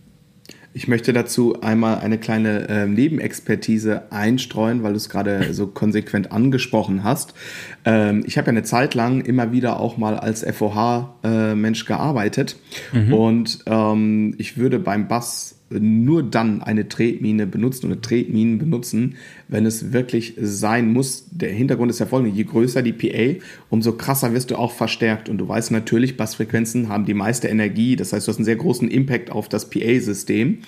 Ich möchte dazu einmal eine kleine äh, Nebenexpertise einstreuen, weil du es gerade so konsequent angesprochen hast. Ähm, ich habe ja eine Zeit lang immer wieder auch mal als FOH-Mensch äh, gearbeitet mhm. und ähm, ich würde beim Bass nur dann eine Tretmine benutzen oder Tretminen benutzen, wenn es wirklich sein muss. Der Hintergrund ist ja folgende, je größer die PA, umso krasser wirst du auch verstärkt. Und du weißt natürlich, Bassfrequenzen haben die meiste Energie, das heißt, du hast einen sehr großen Impact auf das PA-System.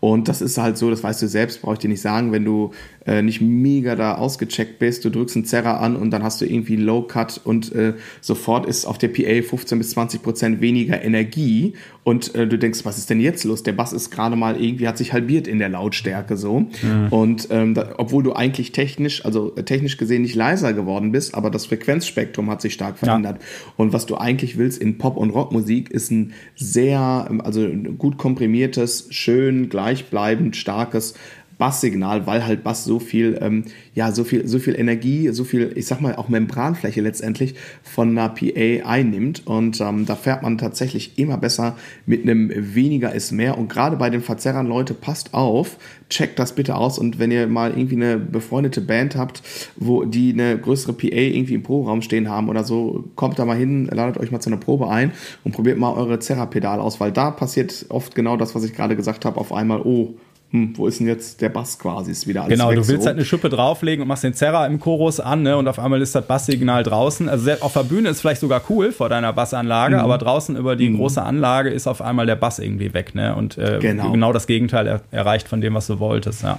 Und das ist halt so, das weißt du selbst, brauche ich dir nicht sagen, wenn du äh, nicht mega da ausgecheckt bist, du drückst einen Zerrer an und dann hast du irgendwie Low Cut und äh, sofort ist auf der PA 15 bis 20 Prozent weniger Energie und äh, du denkst, was ist denn jetzt los? Der Bass ist gerade mal irgendwie, hat sich halbiert in der Lautstärke so. Ja. Und ähm, da, obwohl du eigentlich technisch, also äh, technisch gesehen nicht leiser geworden bist, aber das Frequenzspektrum hat sich stark verändert. Ja. Und was du eigentlich willst in Pop- und Rockmusik ist ein sehr, ähm, also gut komprimiertes, schön gleichbleibend starkes Basssignal, weil halt Bass so viel, ähm, ja, so viel, so viel Energie, so viel, ich sag mal, auch Membranfläche letztendlich von einer PA einnimmt. Und ähm, da fährt man tatsächlich immer besser mit einem weniger ist mehr. Und gerade bei den Verzerrern, Leute, passt auf, checkt das bitte aus. Und wenn ihr mal irgendwie eine befreundete Band habt, wo die eine größere PA irgendwie im Proberaum stehen haben oder so, kommt da mal hin, ladet euch mal zu einer Probe ein und probiert mal eure Zerrapedale aus, weil da passiert oft genau das, was ich gerade gesagt habe, auf einmal, oh, hm, wo ist denn jetzt der Bass quasi? Ist wieder alles Genau, weg, du willst so. halt eine Schippe drauflegen und machst den Zerrer im Chorus an, ne? Und auf einmal ist das Basssignal draußen. Also auf der Bühne ist vielleicht sogar cool vor deiner Bassanlage, mhm. aber draußen über die mhm. große Anlage ist auf einmal der Bass irgendwie weg, ne? Und äh, genau. genau das Gegenteil er erreicht von dem, was du wolltest, ja.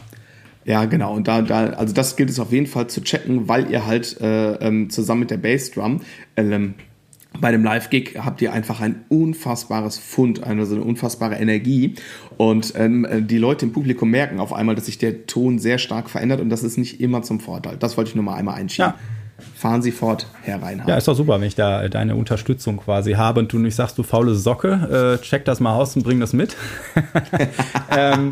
Ja, genau. Und da, da, also das gilt es auf jeden Fall zu checken, weil ihr halt äh, ähm, zusammen mit der Bassdrum ähm, bei dem Live-Gig habt ihr einfach ein unfassbares Fund, also eine unfassbare Energie. Und ähm, die Leute im Publikum merken auf einmal, dass sich der Ton sehr stark verändert und das ist nicht immer zum Vorteil. Das wollte ich nur mal einmal einschieben. Ja fahren Sie fort, Herr Reinhardt. Ja, ist doch super, wenn ich da deine Unterstützung quasi habe und du nicht sagst, du faule Socke, äh, check das mal aus und bring das mit. ähm,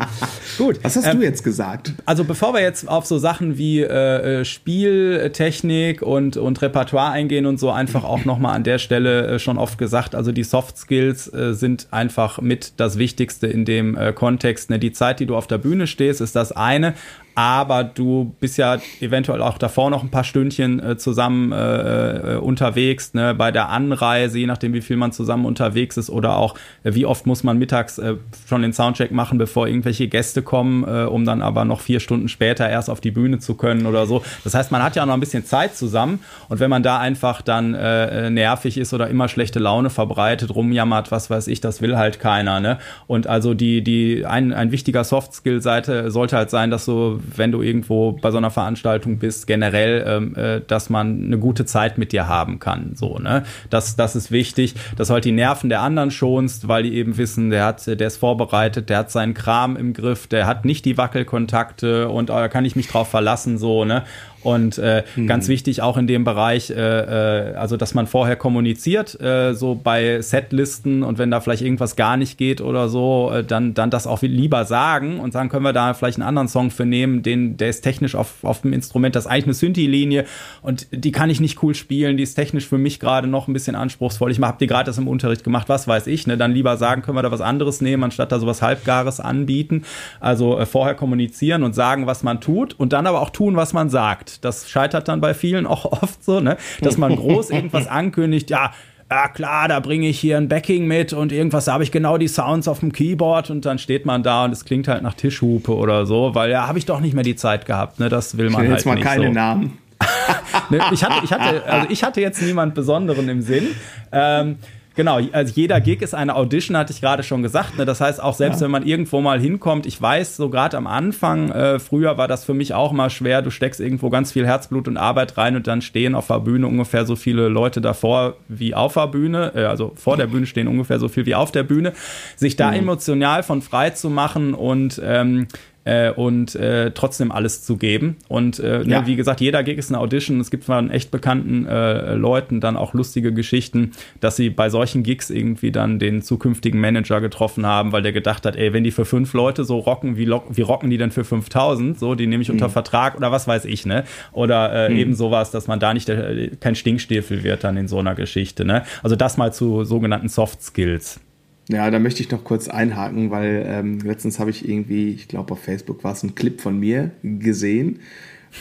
gut. Was hast ähm, du jetzt gesagt? Also bevor wir jetzt auf so Sachen wie äh, äh Spieltechnik und, und Repertoire eingehen und so, einfach auch nochmal an der Stelle äh, schon oft gesagt, also die Soft Skills äh, sind einfach mit das Wichtigste in dem äh, Kontext. Ne? Die Zeit, die du auf der Bühne stehst, ist das eine, aber du bist ja eventuell auch davor noch ein paar Stündchen äh, zusammen äh, äh, unterwegs, ne? bei der Anreise, je nachdem, wie viel man zusammen unterwegs ist oder auch äh, wie oft muss man mittags äh, schon den Soundcheck machen, bevor irgendwelche Gäste kommen, äh, um dann aber noch vier Stunden später erst auf die Bühne zu können oder so. Das heißt, man hat ja noch ein bisschen Zeit zusammen und wenn man da einfach dann nervig ist oder immer schlechte Laune verbreitet, rumjammert, was weiß ich, das will halt keiner. Ne? Und also die, die, ein, ein wichtiger Soft-Skill-Seite sollte halt sein, dass so wenn du irgendwo bei so einer Veranstaltung bist, generell, ähm, äh, dass man eine gute Zeit mit dir haben kann. So, ne? Das, das ist wichtig, dass halt die Nerven der anderen schonst, weil die eben wissen, der hat, der ist vorbereitet, der hat seinen Kram im Griff, der hat nicht die Wackelkontakte und da äh, kann ich mich drauf verlassen, so, ne? Und äh, mhm. ganz wichtig auch in dem Bereich, äh, äh, also dass man vorher kommuniziert, äh, so bei Setlisten und wenn da vielleicht irgendwas gar nicht geht oder so, äh, dann, dann das auch lieber sagen und sagen, können wir da vielleicht einen anderen Song für nehmen, den, der ist technisch auf, auf dem Instrument, das ist eigentlich eine Synthi-Linie und die kann ich nicht cool spielen, die ist technisch für mich gerade noch ein bisschen anspruchsvoll. Ich habe die gerade das im Unterricht gemacht, was weiß ich, ne? Dann lieber sagen, können wir da was anderes nehmen, anstatt da sowas Halbgares anbieten. Also äh, vorher kommunizieren und sagen, was man tut und dann aber auch tun, was man sagt. Das scheitert dann bei vielen auch oft so, ne? dass man groß irgendwas ankündigt, ja, ja klar, da bringe ich hier ein Backing mit und irgendwas, da habe ich genau die Sounds auf dem Keyboard und dann steht man da und es klingt halt nach Tischhupe oder so, weil ja, habe ich doch nicht mehr die Zeit gehabt, ne? Das will man ich halt jetzt mal nicht keine so. Namen. ne, ich, hatte, ich, hatte, also ich hatte jetzt niemand Besonderen im Sinn. Ähm, Genau, also jeder Gig ist eine Audition, hatte ich gerade schon gesagt. Ne? Das heißt, auch selbst ja. wenn man irgendwo mal hinkommt, ich weiß, so gerade am Anfang, äh, früher war das für mich auch mal schwer. Du steckst irgendwo ganz viel Herzblut und Arbeit rein und dann stehen auf der Bühne ungefähr so viele Leute davor wie auf der Bühne. Äh, also vor der Bühne stehen ungefähr so viel wie auf der Bühne. Sich da mhm. emotional von frei zu machen und ähm, äh, und äh, trotzdem alles zu geben. Und äh, ne, ja. ne, wie gesagt, jeder Gig ist eine Audition. Es gibt von echt bekannten äh, Leuten dann auch lustige Geschichten, dass sie bei solchen Gigs irgendwie dann den zukünftigen Manager getroffen haben, weil der gedacht hat, ey, wenn die für fünf Leute so rocken, wie, wie rocken die denn für 5000? So, die nehme ich unter mhm. Vertrag oder was weiß ich, ne? Oder äh, mhm. eben sowas, dass man da nicht der, kein Stinkstiefel wird dann in so einer Geschichte, ne? Also das mal zu sogenannten Soft Skills. Ja, da möchte ich noch kurz einhaken, weil ähm, letztens habe ich irgendwie, ich glaube auf Facebook war es ein Clip von mir gesehen,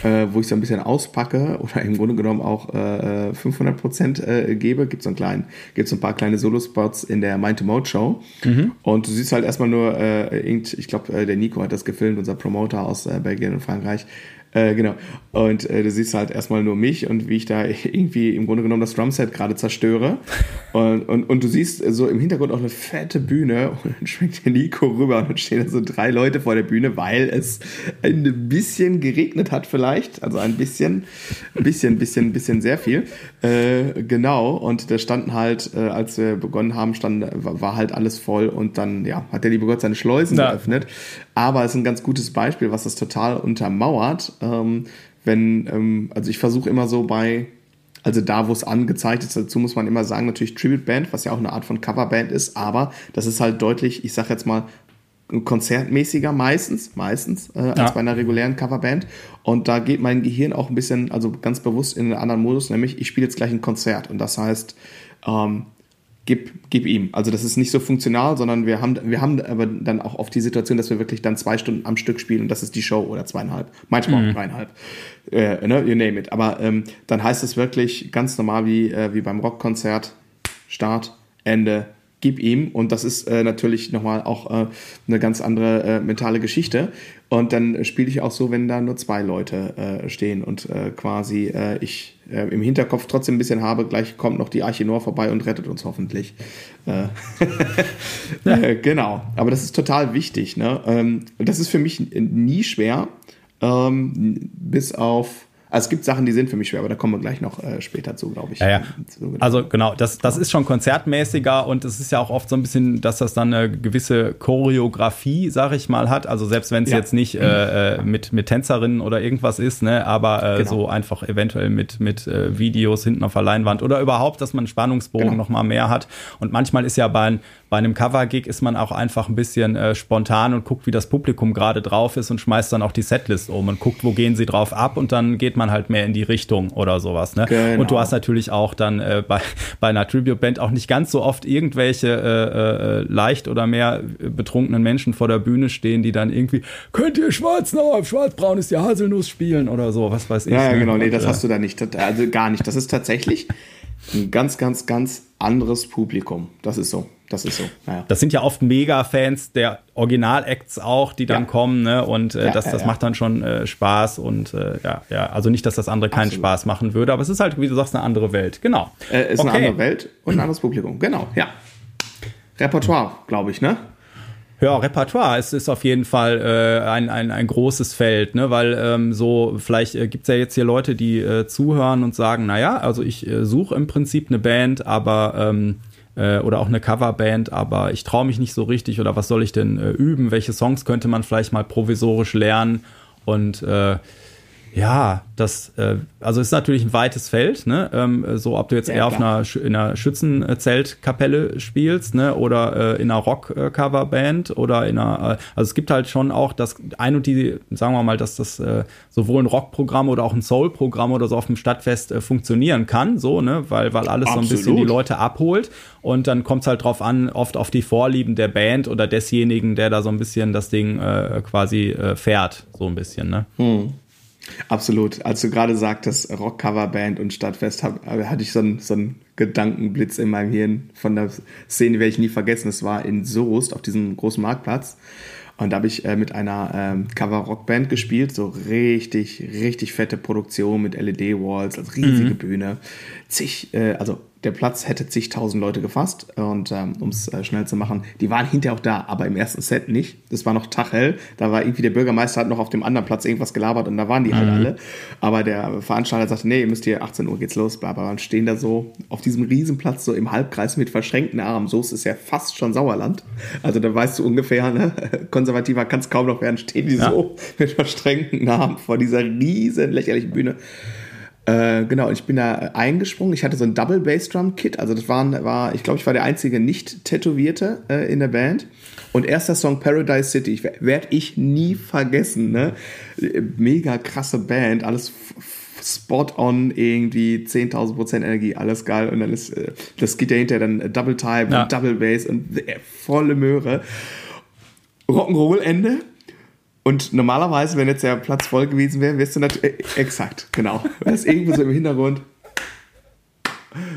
äh, wo ich so ein bisschen auspacke oder im Grunde genommen auch äh, 500 Prozent äh, gebe. Gibt es ein, gibt's ein paar kleine Solo-Spots in der Mind to Mode Show. Mhm. Und du siehst halt erstmal nur, äh, irgend, ich glaube, äh, der Nico hat das gefilmt, unser Promoter aus äh, Belgien und Frankreich. Äh, genau. Und äh, du siehst halt erstmal nur mich und wie ich da irgendwie im Grunde genommen das Drumset gerade zerstöre. Und, und, und du siehst so im Hintergrund auch eine fette Bühne und dann schwingt der Nico rüber und dann stehen da so drei Leute vor der Bühne, weil es ein bisschen geregnet hat vielleicht. Also ein bisschen, ein bisschen, bisschen, bisschen sehr viel. Äh, genau. Und da standen halt, äh, als wir begonnen haben, stand, war halt alles voll und dann, ja, hat der liebe Gott seine Schleusen ja. geöffnet. Aber es ist ein ganz gutes Beispiel, was das total untermauert. Ähm, wenn, ähm, also ich versuche immer so bei, also da, wo es angezeigt ist, dazu muss man immer sagen, natürlich Tribute Band, was ja auch eine Art von Coverband ist, aber das ist halt deutlich, ich sag jetzt mal, konzertmäßiger meistens, meistens, äh, als ja. bei einer regulären Coverband. Und da geht mein Gehirn auch ein bisschen, also ganz bewusst in einen anderen Modus, nämlich ich spiele jetzt gleich ein Konzert. Und das heißt, ähm, gib, gib ihm. Also das ist nicht so funktional, sondern wir haben, wir haben aber dann auch oft die Situation, dass wir wirklich dann zwei Stunden am Stück spielen und das ist die Show oder zweieinhalb, manchmal mhm. auch dreieinhalb, äh, ne, you name it. Aber ähm, dann heißt es wirklich ganz normal wie, äh, wie beim Rockkonzert, Start, Ende, gib ihm. Und das ist äh, natürlich nochmal auch äh, eine ganz andere äh, mentale Geschichte. Und dann spiele ich auch so, wenn da nur zwei Leute äh, stehen und äh, quasi äh, ich äh, im Hinterkopf trotzdem ein bisschen habe, gleich kommt noch die Arche vorbei und rettet uns hoffentlich. Äh, äh, genau, aber das ist total wichtig. Ne? Ähm, das ist für mich nie schwer, ähm, bis auf also es gibt Sachen, die sind für mich schwer, aber da kommen wir gleich noch äh, später zu, glaube ich. Ja, ja. Also genau, das, das ist schon konzertmäßiger und es ist ja auch oft so ein bisschen, dass das dann eine gewisse Choreografie, sag ich mal, hat. Also selbst wenn es ja. jetzt nicht äh, äh, mit, mit Tänzerinnen oder irgendwas ist, ne, aber äh, genau. so einfach eventuell mit, mit äh, Videos hinten auf der Leinwand oder überhaupt, dass man einen Spannungsbogen genau. noch mal mehr hat. Und manchmal ist ja bei, bei einem Cover-Gig ist man auch einfach ein bisschen äh, spontan und guckt, wie das Publikum gerade drauf ist und schmeißt dann auch die Setlist um und guckt, wo gehen sie drauf ab und dann geht man halt mehr in die Richtung oder sowas. Ne? Genau. Und du hast natürlich auch dann äh, bei, bei einer Tribute-Band auch nicht ganz so oft irgendwelche äh, äh, leicht oder mehr betrunkenen Menschen vor der Bühne stehen, die dann irgendwie, könnt ihr schwarz auf schwarzbraun ist die Haselnuss spielen oder so, was weiß ich. Ja, ja ne? genau, nee, das hast du da nicht, also gar nicht. Das ist tatsächlich ein ganz, ganz, ganz anderes Publikum. Das ist so. Das ist so. Naja. Das sind ja oft Mega-Fans der Original-Acts auch, die dann ja. kommen, ne? Und äh, ja, das, das ja, macht dann schon äh, Spaß und äh, ja, ja, also nicht, dass das andere keinen Absolut. Spaß machen würde, aber es ist halt, wie du sagst, eine andere Welt. Genau. Äh, ist okay. eine andere Welt und ein anderes Publikum. Genau, ja. Repertoire, glaube ich, ne? Ja, Repertoire es ist auf jeden Fall äh, ein, ein, ein großes Feld, ne? weil ähm, so vielleicht äh, gibt es ja jetzt hier Leute, die äh, zuhören und sagen, naja, also ich äh, suche im Prinzip eine Band, aber ähm, äh, oder auch eine Coverband, aber ich traue mich nicht so richtig oder was soll ich denn äh, üben? Welche Songs könnte man vielleicht mal provisorisch lernen? Und äh, Ja, das, äh, also ist natürlich ein weites Feld, ne? Ähm, so, ob du jetzt ja, eher auf einer, in einer Schützenzeltkapelle spielst, ne? Oder äh, in einer Rock-Coverband oder in einer, äh, also es gibt halt schon auch das ein und die, sagen wir mal, dass das äh, sowohl ein Rockprogramm oder auch ein Soul-Programm oder so auf dem Stadtfest äh, funktionieren kann, so, ne? Weil, weil alles Absolut. so ein bisschen die Leute abholt. Und dann kommt es halt drauf an, oft auf die Vorlieben der Band oder desjenigen, der da so ein bisschen das Ding äh, quasi äh, fährt, so ein bisschen, ne? Hm. Absolut. Als du gerade sagtest, Rock-Cover-Band und Stadtfest, hab, hatte ich so einen, so einen Gedankenblitz in meinem Hirn von der Szene, werde ich nie vergessen. Es war in Soest auf diesem großen Marktplatz. Und da habe ich äh, mit einer ähm, Cover-Rock-Band gespielt, so richtig, richtig fette Produktion mit LED-Walls, also riesige mhm. Bühne, zig, äh, also der Platz hätte zigtausend Leute gefasst. Und ähm, um es äh, schnell zu machen, die waren hinterher auch da, aber im ersten Set nicht. Das war noch taghell. Da war irgendwie der Bürgermeister hat noch auf dem anderen Platz irgendwas gelabert und da waren die halt mhm. halt alle. Aber der Veranstalter sagte, nee, ihr müsst hier 18 Uhr geht's los, bla bla. Und stehen da so auf diesem Riesenplatz so im Halbkreis mit verschränkten Armen. So ist es ja fast schon Sauerland. Also da weißt du ungefähr, ne? konservativer kann es kaum noch werden, stehen die ja. so mit verschränkten Armen vor dieser riesen lächerlichen Bühne. Äh, genau, ich bin da eingesprungen. Ich hatte so ein Double Bass Drum Kit. Also das waren, war, ich glaube, ich war der einzige Nicht-Tätowierte äh, in der Band. Und erster Song Paradise City, werde ich nie vergessen. Ne? Mega krasse Band, alles spot on, irgendwie 10.000 Prozent Energie, alles geil. Und dann ist, äh, das geht ja hinterher dann Double Type ja. und Double Bass und äh, volle Möhre. Rock'n'Roll Ende und normalerweise, wenn jetzt der Platz voll gewesen wäre, wärst du natürlich. Äh, exakt, genau. Das ist irgendwo so im Hintergrund.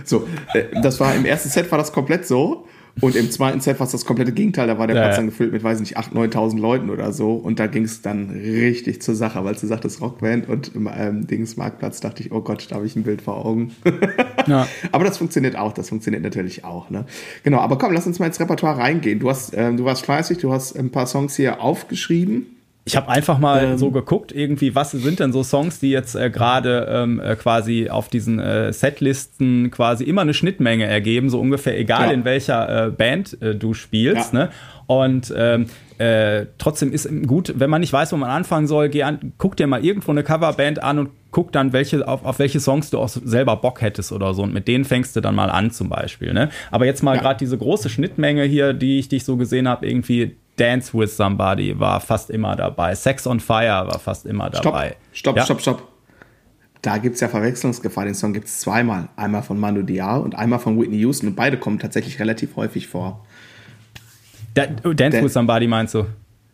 So, äh, das war im ersten Set war das komplett so. Und im zweiten Set war es das komplette Gegenteil. Da war der ja, Platz dann gefüllt mit, weiß nicht, 8.000, 9.000 Leuten oder so. Und da ging es dann richtig zur Sache, weil du sagtest Rockband und im ähm, Dings Marktplatz dachte ich, oh Gott, da habe ich ein Bild vor Augen. ja. Aber das funktioniert auch, das funktioniert natürlich auch. Ne? Genau, aber komm, lass uns mal ins Repertoire reingehen. Du, hast, ähm, du warst fleißig, du hast ein paar Songs hier aufgeschrieben. Ich habe einfach mal ähm, so geguckt, irgendwie, was sind denn so Songs, die jetzt äh, gerade ähm, äh, quasi auf diesen äh, Setlisten quasi immer eine Schnittmenge ergeben, so ungefähr, egal ja. in welcher äh, Band äh, du spielst. Ja. Ne? Und ähm, äh, trotzdem ist gut, wenn man nicht weiß, wo man anfangen soll, geh an, guck dir mal irgendwo eine Coverband an und guck dann, welche, auf, auf welche Songs du auch selber Bock hättest oder so. Und mit denen fängst du dann mal an, zum Beispiel. Ne? Aber jetzt mal ja. gerade diese große Schnittmenge hier, die ich dich so gesehen habe, irgendwie Dance with Somebody war fast immer dabei. Sex on Fire war fast immer dabei. Stopp, stopp, ja? stopp, stopp. Da gibt es ja Verwechslungsgefahr. Den Song gibt es zweimal. Einmal von Manu Diao und einmal von Whitney Houston. Und beide kommen tatsächlich relativ häufig vor. Da, oh, Dance Dan with Somebody meinst du?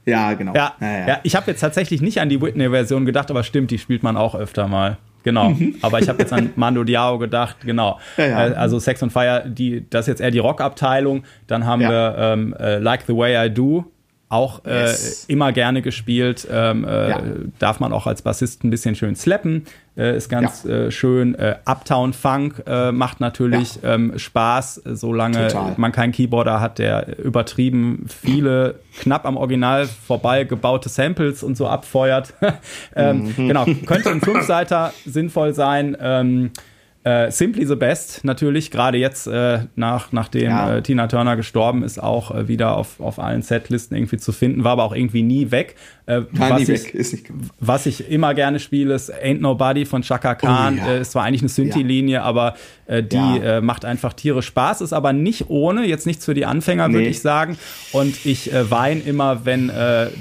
Ja, genau. Ja, ja, ja. ja ich habe jetzt tatsächlich nicht an die Whitney-Version gedacht, aber stimmt, die spielt man auch öfter mal. Genau. Mhm. Aber ich habe jetzt an Mando Diao gedacht, genau. Ja, ja. Äh, also Sex on Fire, die, das ist jetzt eher die Rockabteilung. Dann haben ja. wir ähm, äh, Like the Way I Do, auch äh, yes. immer gerne gespielt. Ähm, äh, ja. Darf man auch als Bassist ein bisschen schön slappen. Äh, ist ganz ja. äh, schön. Äh, Uptown Funk äh, macht natürlich ja. ähm, Spaß, solange Total. man keinen Keyboarder hat, der übertrieben viele knapp am Original vorbei gebaute Samples und so abfeuert. ähm, mhm. Genau, könnte ein Fünfseiter sinnvoll sein. Äh, Simply the Best natürlich, gerade jetzt, äh, nach, nachdem ja. äh, Tina Turner gestorben ist, auch äh, wieder auf, auf allen Setlisten irgendwie zu finden, war aber auch irgendwie nie weg. Äh, was, nie ich, weg. Ist nicht was ich immer gerne spiele, ist Ain't Nobody von Chaka oh Khan. Oh, ja. es war eigentlich eine Synthi-Linie, ja. aber die macht einfach Tiere Spaß, ist aber nicht ohne, jetzt nichts für die Anfänger, nee. würde ich sagen. Und ich weine immer, wenn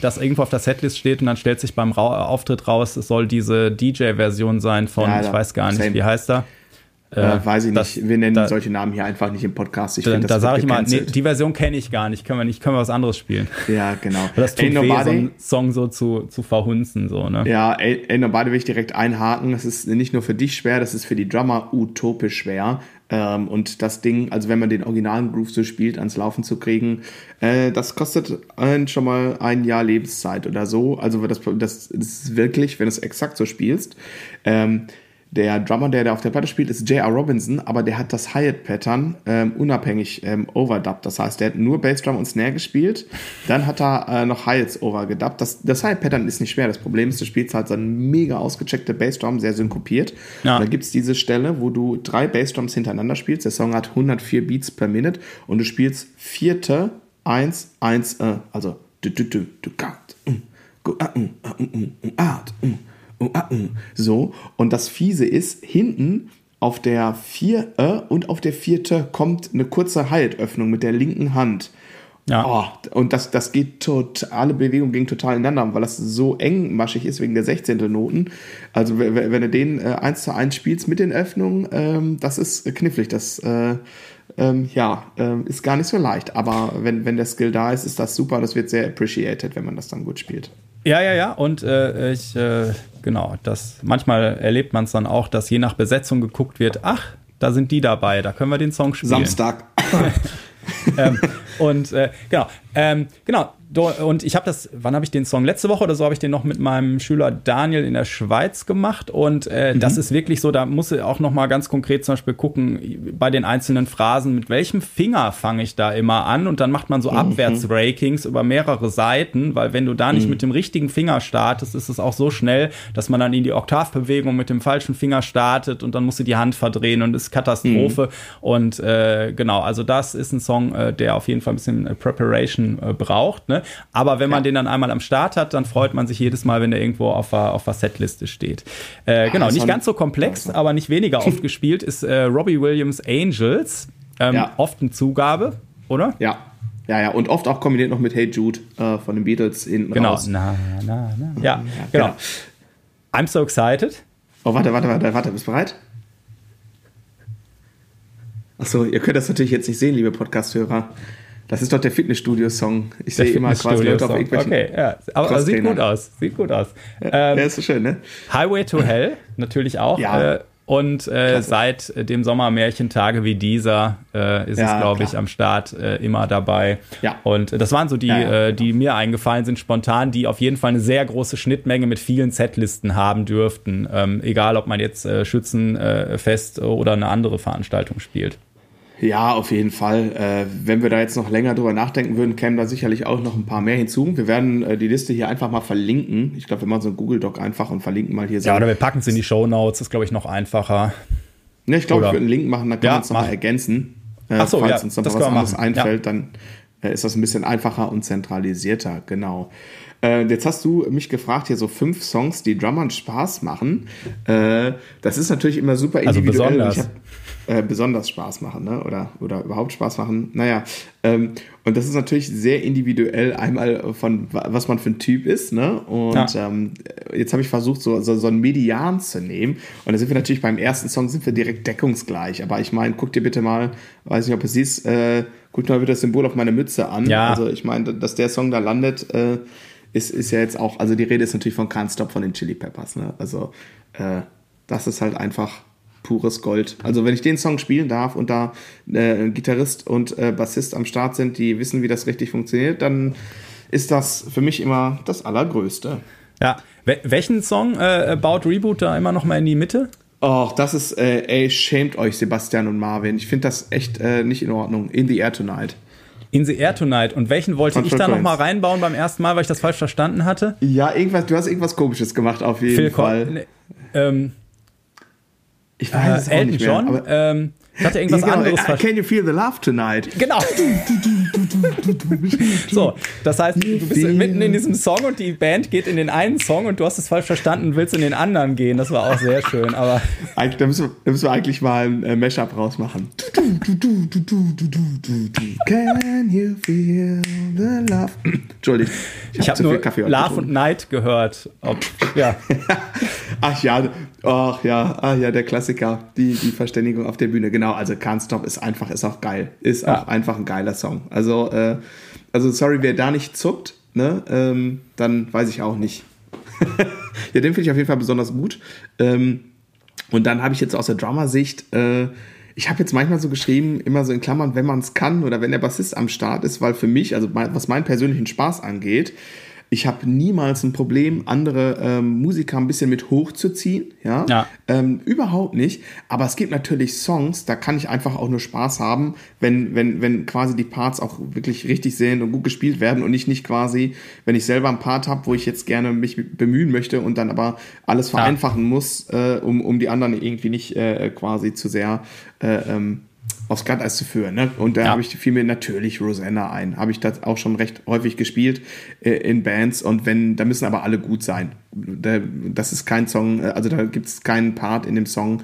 das irgendwo auf der Setlist steht und dann stellt sich beim Ra Auftritt raus, es soll diese DJ-Version sein von, ich weiß gar nicht, Same. wie heißt er? Äh, äh, weiß ich das, nicht. Wir nennen da, solche Namen hier einfach nicht im Podcast. Ich da, find, da sage ich mal, nee, die Version kenne ich gar nicht. Können wir nicht, können wir was anderes spielen? Ja, genau. Das tut weh, so einen Song so zu, zu verhunzen, so, ne? Ja, ey Nobody will ich direkt einhaken. Das ist nicht nur für dich schwer, das ist für die Drummer utopisch schwer. Ähm, und das Ding, also wenn man den originalen Groove so spielt, ans Laufen zu kriegen, äh, das kostet einen schon mal ein Jahr Lebenszeit oder so. Also das, das, das ist wirklich, wenn du es exakt so spielst. Ähm, der Drummer, der da auf der Platte spielt, ist J.R. Robinson, aber der hat das Hi-Hat-Pattern ähm, unabhängig ähm, overdubbed. Das heißt, der hat nur Bassdrum und Snare gespielt. Dann hat er äh, noch Hi-Hats overgedubbt. Das, das Hi-Hat-Pattern ist nicht schwer. Das Problem ist, du spielst halt so ein mega ausgecheckte Bassdrum, sehr synkopiert. Ja. Und da gibt es diese Stelle, wo du drei Bassdrums hintereinander spielst. Der Song hat 104 Beats per Minute und du spielst vierte, eins, eins, äh, also du, du, du, du, du, du, du, du, du, du, so. Und das Fiese ist, hinten auf der 4 äh, und auf der vierte kommt eine kurze Haltöffnung mit der linken Hand. Ja. Oh, und das, das geht total, alle Bewegungen gehen total ineinander, weil das so engmaschig ist wegen der 16. Noten. Also wenn, wenn du den äh, 1 zu 1 spielst mit den Öffnungen, ähm, das ist knifflig. Das äh, ähm, ja, äh, ist gar nicht so leicht. Aber wenn, wenn der Skill da ist, ist das super. Das wird sehr appreciated, wenn man das dann gut spielt. Ja, ja, ja. Und äh, ich, äh, genau, das manchmal erlebt man es dann auch, dass je nach Besetzung geguckt wird, ach, da sind die dabei, da können wir den Song spielen. Samstag. ähm, und äh, genau, ähm, genau, und ich habe das, wann habe ich den Song? Letzte Woche oder so habe ich den noch mit meinem Schüler Daniel in der Schweiz gemacht. Und äh, mhm. das ist wirklich so, da muss ich auch noch mal ganz konkret zum Beispiel gucken, bei den einzelnen Phrasen, mit welchem Finger fange ich da immer an? Und dann macht man so mhm. Abwärtsrakings über mehrere Seiten, weil wenn du da nicht mhm. mit dem richtigen Finger startest, ist es auch so schnell, dass man dann in die Oktavbewegung mit dem falschen Finger startet und dann musst du die Hand verdrehen und ist Katastrophe. Mhm. Und äh, genau, also das ist ein Song, äh, der auf jeden Fall ein bisschen äh, Preparation äh, braucht. Ne? Aber wenn man ja. den dann einmal am Start hat, dann freut man sich jedes Mal, wenn der irgendwo auf der, auf der Setliste steht. Äh, ja, genau, nicht ganz so komplex, aber nicht weniger oft gespielt ist äh, Robbie Williams Angels. Ähm, ja. Oft eine Zugabe, oder? Ja. Ja, ja, und oft auch kombiniert noch mit Hey Jude äh, von den Beatles hinten genau. raus. Na, na, na. Ja, ja genau. genau. I'm so excited. Oh, warte, warte, warte, warte, bist du bereit? Achso, ihr könnt das natürlich jetzt nicht sehen, liebe Podcast-Hörer. Das ist doch der Fitnessstudio-Song. Ich sehe immer quasi Leute auf irgendwelchen. Okay, ja. Aber, aber sieht gut aus. Sieht gut aus. Ja, ähm, ist so schön, ne? Highway to Hell, natürlich auch. Ja. Äh, und äh, seit dem Sommer Märchentage wie dieser äh, ist ja, es, glaube ich, am Start äh, immer dabei. Ja. Und das waren so die, ja, ja, äh, die mir eingefallen sind, spontan, die auf jeden Fall eine sehr große Schnittmenge mit vielen Setlisten haben dürften. Ähm, egal, ob man jetzt äh, Schützenfest oder eine andere Veranstaltung spielt. Ja, auf jeden Fall. Äh, wenn wir da jetzt noch länger drüber nachdenken würden, kämen da sicherlich auch noch ein paar mehr hinzu. Wir werden äh, die Liste hier einfach mal verlinken. Ich glaube, wir machen so ein Google Doc einfach und verlinken mal hier. Ja, oder wir packen es in die Show Notes. ist, glaube ich, noch einfacher. Ne, ich glaube, ich würde einen Link machen, dann kann ja, man es nochmal ergänzen. Äh, Ach so, falls ja, uns noch was anderes einfällt, ja. dann äh, ist das ein bisschen einfacher und zentralisierter. Genau. Äh, jetzt hast du mich gefragt, hier so fünf Songs, die Drummern Spaß machen. Äh, das ist natürlich immer super also individuell. Also besonders. Äh, besonders Spaß machen, ne? Oder, oder überhaupt Spaß machen. Naja, ähm, und das ist natürlich sehr individuell, einmal von was man für ein Typ ist, ne? Und ja. ähm, jetzt habe ich versucht, so, so, so ein Median zu nehmen. Und da sind wir natürlich beim ersten Song sind wir direkt deckungsgleich. Aber ich meine, guck dir bitte mal, weiß nicht, ob du siehst, äh, guck mal bitte das Symbol auf meine Mütze an. Ja. Also ich meine, dass der Song da landet, äh, ist, ist ja jetzt auch, also die Rede ist natürlich von Can't Stop von den Chili Peppers, ne? Also äh, das ist halt einfach pures Gold. Also wenn ich den Song spielen darf und da äh, Gitarrist und äh, Bassist am Start sind, die wissen, wie das richtig funktioniert, dann ist das für mich immer das Allergrößte. Ja, Wel welchen Song äh, baut Reboot da immer noch mal in die Mitte? Och, das ist, äh, ey, schämt euch, Sebastian und Marvin. Ich finde das echt äh, nicht in Ordnung. In the Air Tonight. In the Air Tonight. Und welchen wollte ich da nochmal reinbauen beim ersten Mal, weil ich das falsch verstanden hatte? Ja, irgendwas, du hast irgendwas komisches gemacht, auf jeden Phil Fall. Ne, ähm, ich weiß äh, es auch Elton nicht mehr, John. Ähm, ich hatte irgendwas genau, anderes verstanden. Can you feel the love tonight? Genau. so, das heißt, du bist mitten in diesem Song und die Band geht in den einen Song und du hast es falsch verstanden und willst in den anderen gehen. Das war auch sehr schön, aber. Da müssen wir, da müssen wir eigentlich mal ein äh, Mashup rausmachen. Can you feel the love? Entschuldigung. Ich, ich habe nur Kaffee Love und Night gehört. Ob, ja. Ach ja, ach ja, ach ja, der Klassiker, die, die Verständigung auf der Bühne. Genau, also Can't Stop ist einfach, ist auch geil. Ist ja. auch einfach ein geiler Song. Also, äh, also sorry, wer da nicht zuckt, ne, ähm, dann weiß ich auch nicht. ja, den finde ich auf jeden Fall besonders gut. Ähm, und dann habe ich jetzt aus der Drummer-Sicht, äh, ich habe jetzt manchmal so geschrieben, immer so in Klammern, wenn man es kann oder wenn der Bassist am Start ist, weil für mich, also was meinen persönlichen Spaß angeht, ich habe niemals ein Problem, andere ähm, Musiker ein bisschen mit hochzuziehen. Ja, ja. Ähm, überhaupt nicht. Aber es gibt natürlich Songs, da kann ich einfach auch nur Spaß haben, wenn, wenn, wenn quasi die Parts auch wirklich richtig sind und gut gespielt werden und ich nicht quasi, wenn ich selber einen Part habe, wo ich jetzt gerne mich bemühen möchte und dann aber alles vereinfachen ja. muss, äh, um, um die anderen irgendwie nicht äh, quasi zu sehr äh, ähm, aufs Glatteis zu führen. Ne? Und da ja. habe ich fiel mir natürlich Rosanna ein. Habe ich das auch schon recht häufig gespielt äh, in Bands. Und wenn, da müssen aber alle gut sein. Da, das ist kein Song, äh, also da gibt es keinen Part in dem Song,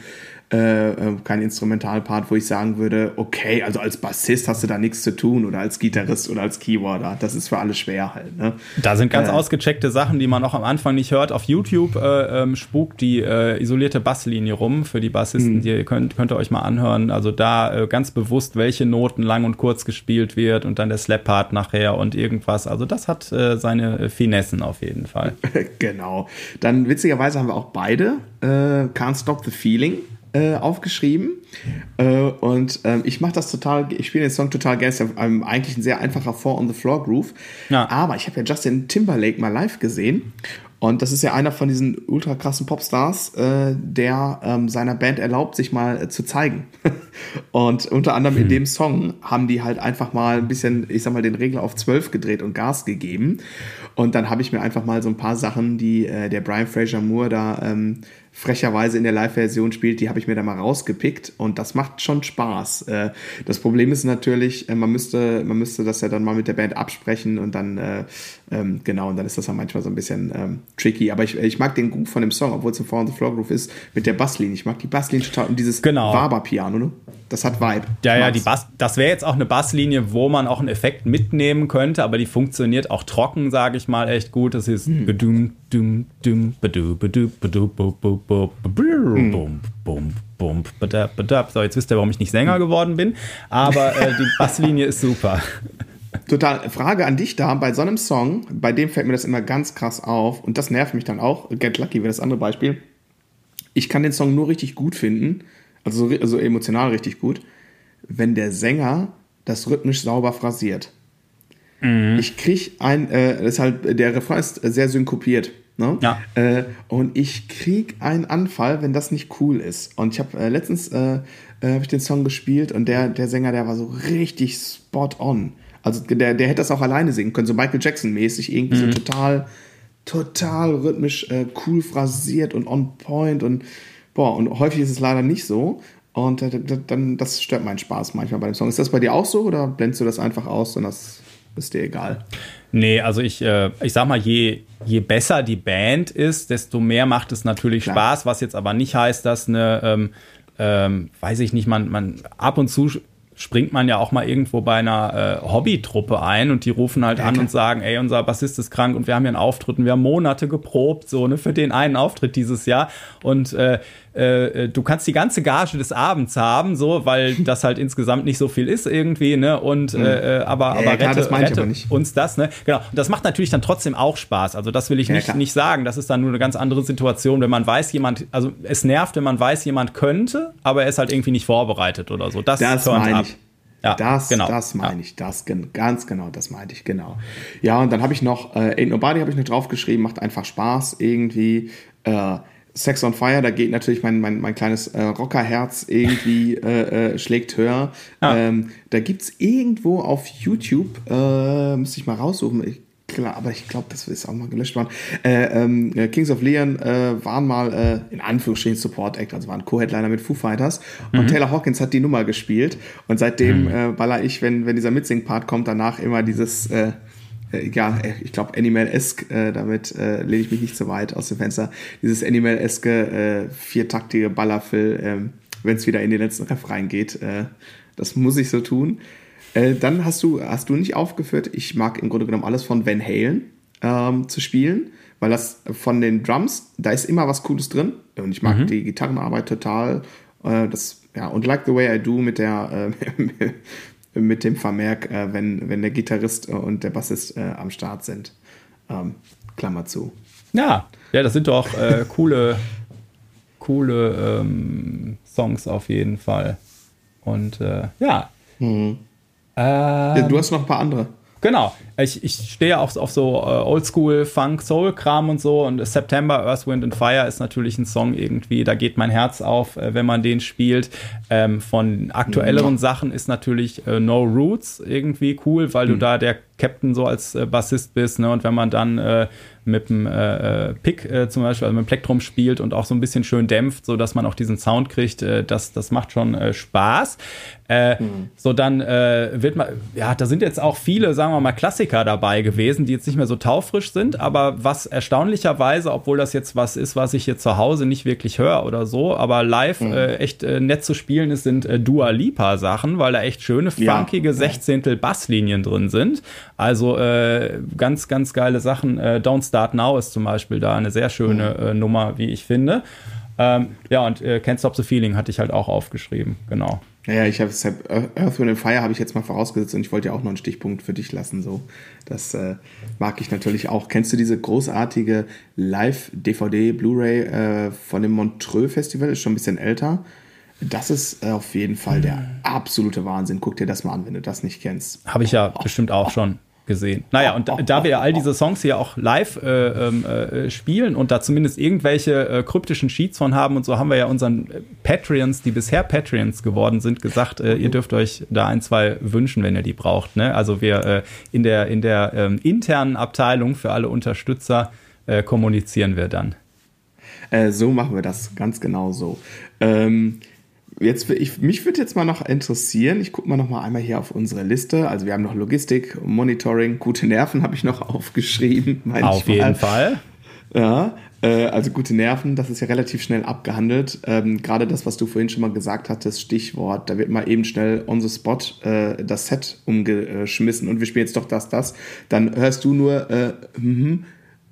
äh, äh, kein Instrumentalpart, wo ich sagen würde, okay, also als Bassist hast du da nichts zu tun oder als Gitarrist oder als Keyboarder. Das ist für alle schwer halt. Ne? Da sind ganz äh, ausgecheckte Sachen, die man auch am Anfang nicht hört. Auf YouTube äh, ähm, spukt die äh, isolierte Basslinie rum für die Bassisten. Mhm. Die könnt, könnt ihr euch mal anhören. Also da äh, ganz bewusst, welche Noten lang und kurz gespielt wird und dann der Slap-Part nachher und irgendwas. Also das hat seine Finessen auf jeden Fall. genau. Dann witzigerweise haben wir auch beide Can't Stop the Feeling äh, aufgeschrieben. Äh, und ähm, ich mache das total, ich spiele den Song total gerne. Ist ja ähm, eigentlich ein sehr einfacher Four on the Floor Groove. Ja. Aber ich habe ja Justin Timberlake mal live gesehen. Und das ist ja einer von diesen ultra krassen Popstars, äh, der ähm, seiner Band erlaubt, sich mal äh, zu zeigen. und unter anderem hm. in dem Song haben die halt einfach mal ein bisschen, ich sag mal, den Regler auf 12 gedreht und Gas gegeben. Und dann habe ich mir einfach mal so ein paar Sachen, die äh, der Brian Fraser Moore da ähm, frecherweise in der Live-Version spielt, die habe ich mir da mal rausgepickt und das macht schon Spaß. Äh, das Problem ist natürlich, äh, man müsste, man müsste das ja dann mal mit der Band absprechen und dann, äh, ähm, genau, und dann ist das ja manchmal so ein bisschen ähm, tricky. Aber ich, ich mag den Groove von dem Song, obwohl es ein Four on the Floor Groove ist, mit der Basslinie. Ich mag die Basslinie total und dieses genau. Waber-Piano, ne? Das hat Vibe. Ja, ja, die Bass, das wäre jetzt auch eine Basslinie, wo man auch einen Effekt mitnehmen könnte, aber die funktioniert auch trocken, sage ich mal, echt gut. Das ist hm. bedum, dum, dum, badu, badu, bum, bum, bum, So, jetzt wisst ihr, warum ich nicht Sänger geworden bin, aber äh, die Basslinie ist super. Total. Frage an dich da, bei so einem Song, bei dem fällt mir das immer ganz krass auf und das nervt mich dann auch. Get Lucky wäre das andere Beispiel. Ich kann den Song nur richtig gut finden, also, also emotional richtig gut, wenn der Sänger das rhythmisch sauber phrasiert. Mhm. Ich krieg ein, äh, deshalb, der Refrain ist sehr synkopiert. Ne? Ja. Äh, und ich krieg einen Anfall, wenn das nicht cool ist. Und ich habe äh, letztens äh, äh hab ich den Song gespielt und der, der Sänger, der war so richtig spot on. Also der, der hätte das auch alleine singen können, so Michael Jackson-mäßig, irgendwie mhm. so total, total rhythmisch äh, cool phrasiert und on point und boah, und häufig ist es leider nicht so. Und äh, dann, das stört meinen Spaß manchmal bei dem Song. Ist das bei dir auch so oder blendest du das einfach aus und das ist dir egal? Nee, also ich, äh, ich sag mal, je, je besser die Band ist, desto mehr macht es natürlich Klar. Spaß, was jetzt aber nicht heißt, dass eine, ähm, ähm, weiß ich nicht, man, man ab und zu springt man ja auch mal irgendwo bei einer äh, Hobbytruppe ein und die rufen halt ja, an und sagen, ey, unser Bassist ist krank und wir haben hier einen Auftritt und wir haben Monate geprobt, so, ne, für den einen Auftritt dieses Jahr und äh, äh, du kannst die ganze Gage des Abends haben, so, weil das halt insgesamt nicht so viel ist irgendwie, ne? Und mhm. äh, aber, aber ja, klar, rette, rette aber uns das, ne? Genau. Und das macht natürlich dann trotzdem auch Spaß. Also das will ich ja, nicht, nicht sagen. Das ist dann nur eine ganz andere Situation, wenn man weiß, jemand, also es nervt, wenn man weiß, jemand könnte, aber er ist halt irgendwie nicht vorbereitet oder so. Das, das meine ich. Ja, das, genau. das meine ich, das ganz genau, das meinte ich, genau. Ja, und dann habe ich noch, äh, Ain't Nobody habe ich noch draufgeschrieben, macht einfach Spaß irgendwie. Äh, Sex on Fire, da geht natürlich mein, mein, mein kleines äh, Rockerherz irgendwie äh, äh, schlägt höher. Ah. Ähm, da gibt's irgendwo auf YouTube, äh, müsste ich mal raussuchen, ich, klar, aber ich glaube, das ist auch mal gelöscht worden. Äh, ähm, äh, Kings of Leon äh, waren mal äh, in Anführungsstrichen Support Act, also waren Co-Headliner mit Foo Fighters. Und mhm. Taylor Hawkins hat die Nummer gespielt. Und seitdem mhm. baller ich, wenn, wenn dieser Mitsing-Part kommt, danach immer dieses äh, äh, ja, äh, ich glaube, Animal-esque, äh, damit äh, lehne ich mich nicht so weit aus dem Fenster, dieses Animal-eske äh, viertaktige Ballerfill, äh, wenn es wieder in den letzten Refrain geht, äh, das muss ich so tun. Äh, dann hast du, hast du nicht aufgeführt, ich mag im Grunde genommen alles von Van Halen ähm, zu spielen, weil das von den Drums, da ist immer was Cooles drin und ich mag mhm. die Gitarrenarbeit total. Äh, das, ja, und Like the Way I Do mit der, äh, mit dem Vermerk, äh, wenn, wenn der Gitarrist und der Bassist äh, am Start sind. Ähm, Klammer zu. Ja, ja, das sind doch äh, coole, coole ähm, Songs auf jeden Fall. Und äh, ja. Mhm. ja. Du hast noch ein paar andere. Genau. Ich, ich stehe auch auf so äh, Oldschool Funk Soul Kram und so und September Earth Wind and Fire ist natürlich ein Song irgendwie, da geht mein Herz auf, äh, wenn man den spielt. Ähm, von aktuelleren mhm. Sachen ist natürlich äh, No Roots irgendwie cool, weil mhm. du da der Captain so als äh, Bassist bist, ne? Und wenn man dann äh, mit dem äh, Pick zum Beispiel, also mit dem Plektrum spielt und auch so ein bisschen schön dämpft, so dass man auch diesen Sound kriegt. Das, das macht schon Spaß. Mhm. So, dann wird man, ja, da sind jetzt auch viele, sagen wir mal, Klassiker dabei gewesen, die jetzt nicht mehr so taufrisch sind, aber was erstaunlicherweise, obwohl das jetzt was ist, was ich hier zu Hause nicht wirklich höre oder so, aber live mhm. äh, echt äh, nett zu spielen ist, sind äh, Dua Lipa Sachen, weil da echt schöne, funkige ja. Sechzehntel Basslinien drin sind. Also äh, ganz, ganz geile Sachen. Äh, Don't Start Now ist zum Beispiel da eine sehr schöne mhm. äh, Nummer, wie ich finde. Ähm, ja, und äh, Can't Stop the Feeling hatte ich halt auch aufgeschrieben, genau. Naja, ich habe Earth, Wind Fire habe ich jetzt mal vorausgesetzt und ich wollte ja auch noch einen Stichpunkt für dich lassen. So, das äh, mag ich natürlich auch. Kennst du diese großartige Live-DVD Blu-ray äh, von dem Montreux Festival? Ist schon ein bisschen älter. Das ist äh, auf jeden Fall der absolute Wahnsinn. Guck dir das mal an, wenn du das nicht kennst. Habe ich ja oh, bestimmt auch oh, schon gesehen. Naja, und da wir ja all diese Songs hier auch live äh, ähm, äh, spielen und da zumindest irgendwelche äh, kryptischen Sheets von haben und so, haben wir ja unseren Patreons, die bisher Patreons geworden sind, gesagt, äh, ihr dürft euch da ein, zwei wünschen, wenn ihr die braucht. Ne? Also wir äh, in der, in der ähm, internen Abteilung für alle Unterstützer äh, kommunizieren wir dann. so machen wir das, ganz genau so. Ähm, Jetzt, ich, mich würde jetzt mal noch interessieren, ich gucke mal noch mal einmal hier auf unsere Liste. Also wir haben noch Logistik, Monitoring, gute Nerven habe ich noch aufgeschrieben. Auf jeden Fall. Ja, äh, also gute Nerven, das ist ja relativ schnell abgehandelt. Ähm, Gerade das, was du vorhin schon mal gesagt hattest, Stichwort, da wird mal eben schnell on the spot äh, das Set umgeschmissen und wir spielen jetzt doch das, das. Dann hörst du nur, äh, mm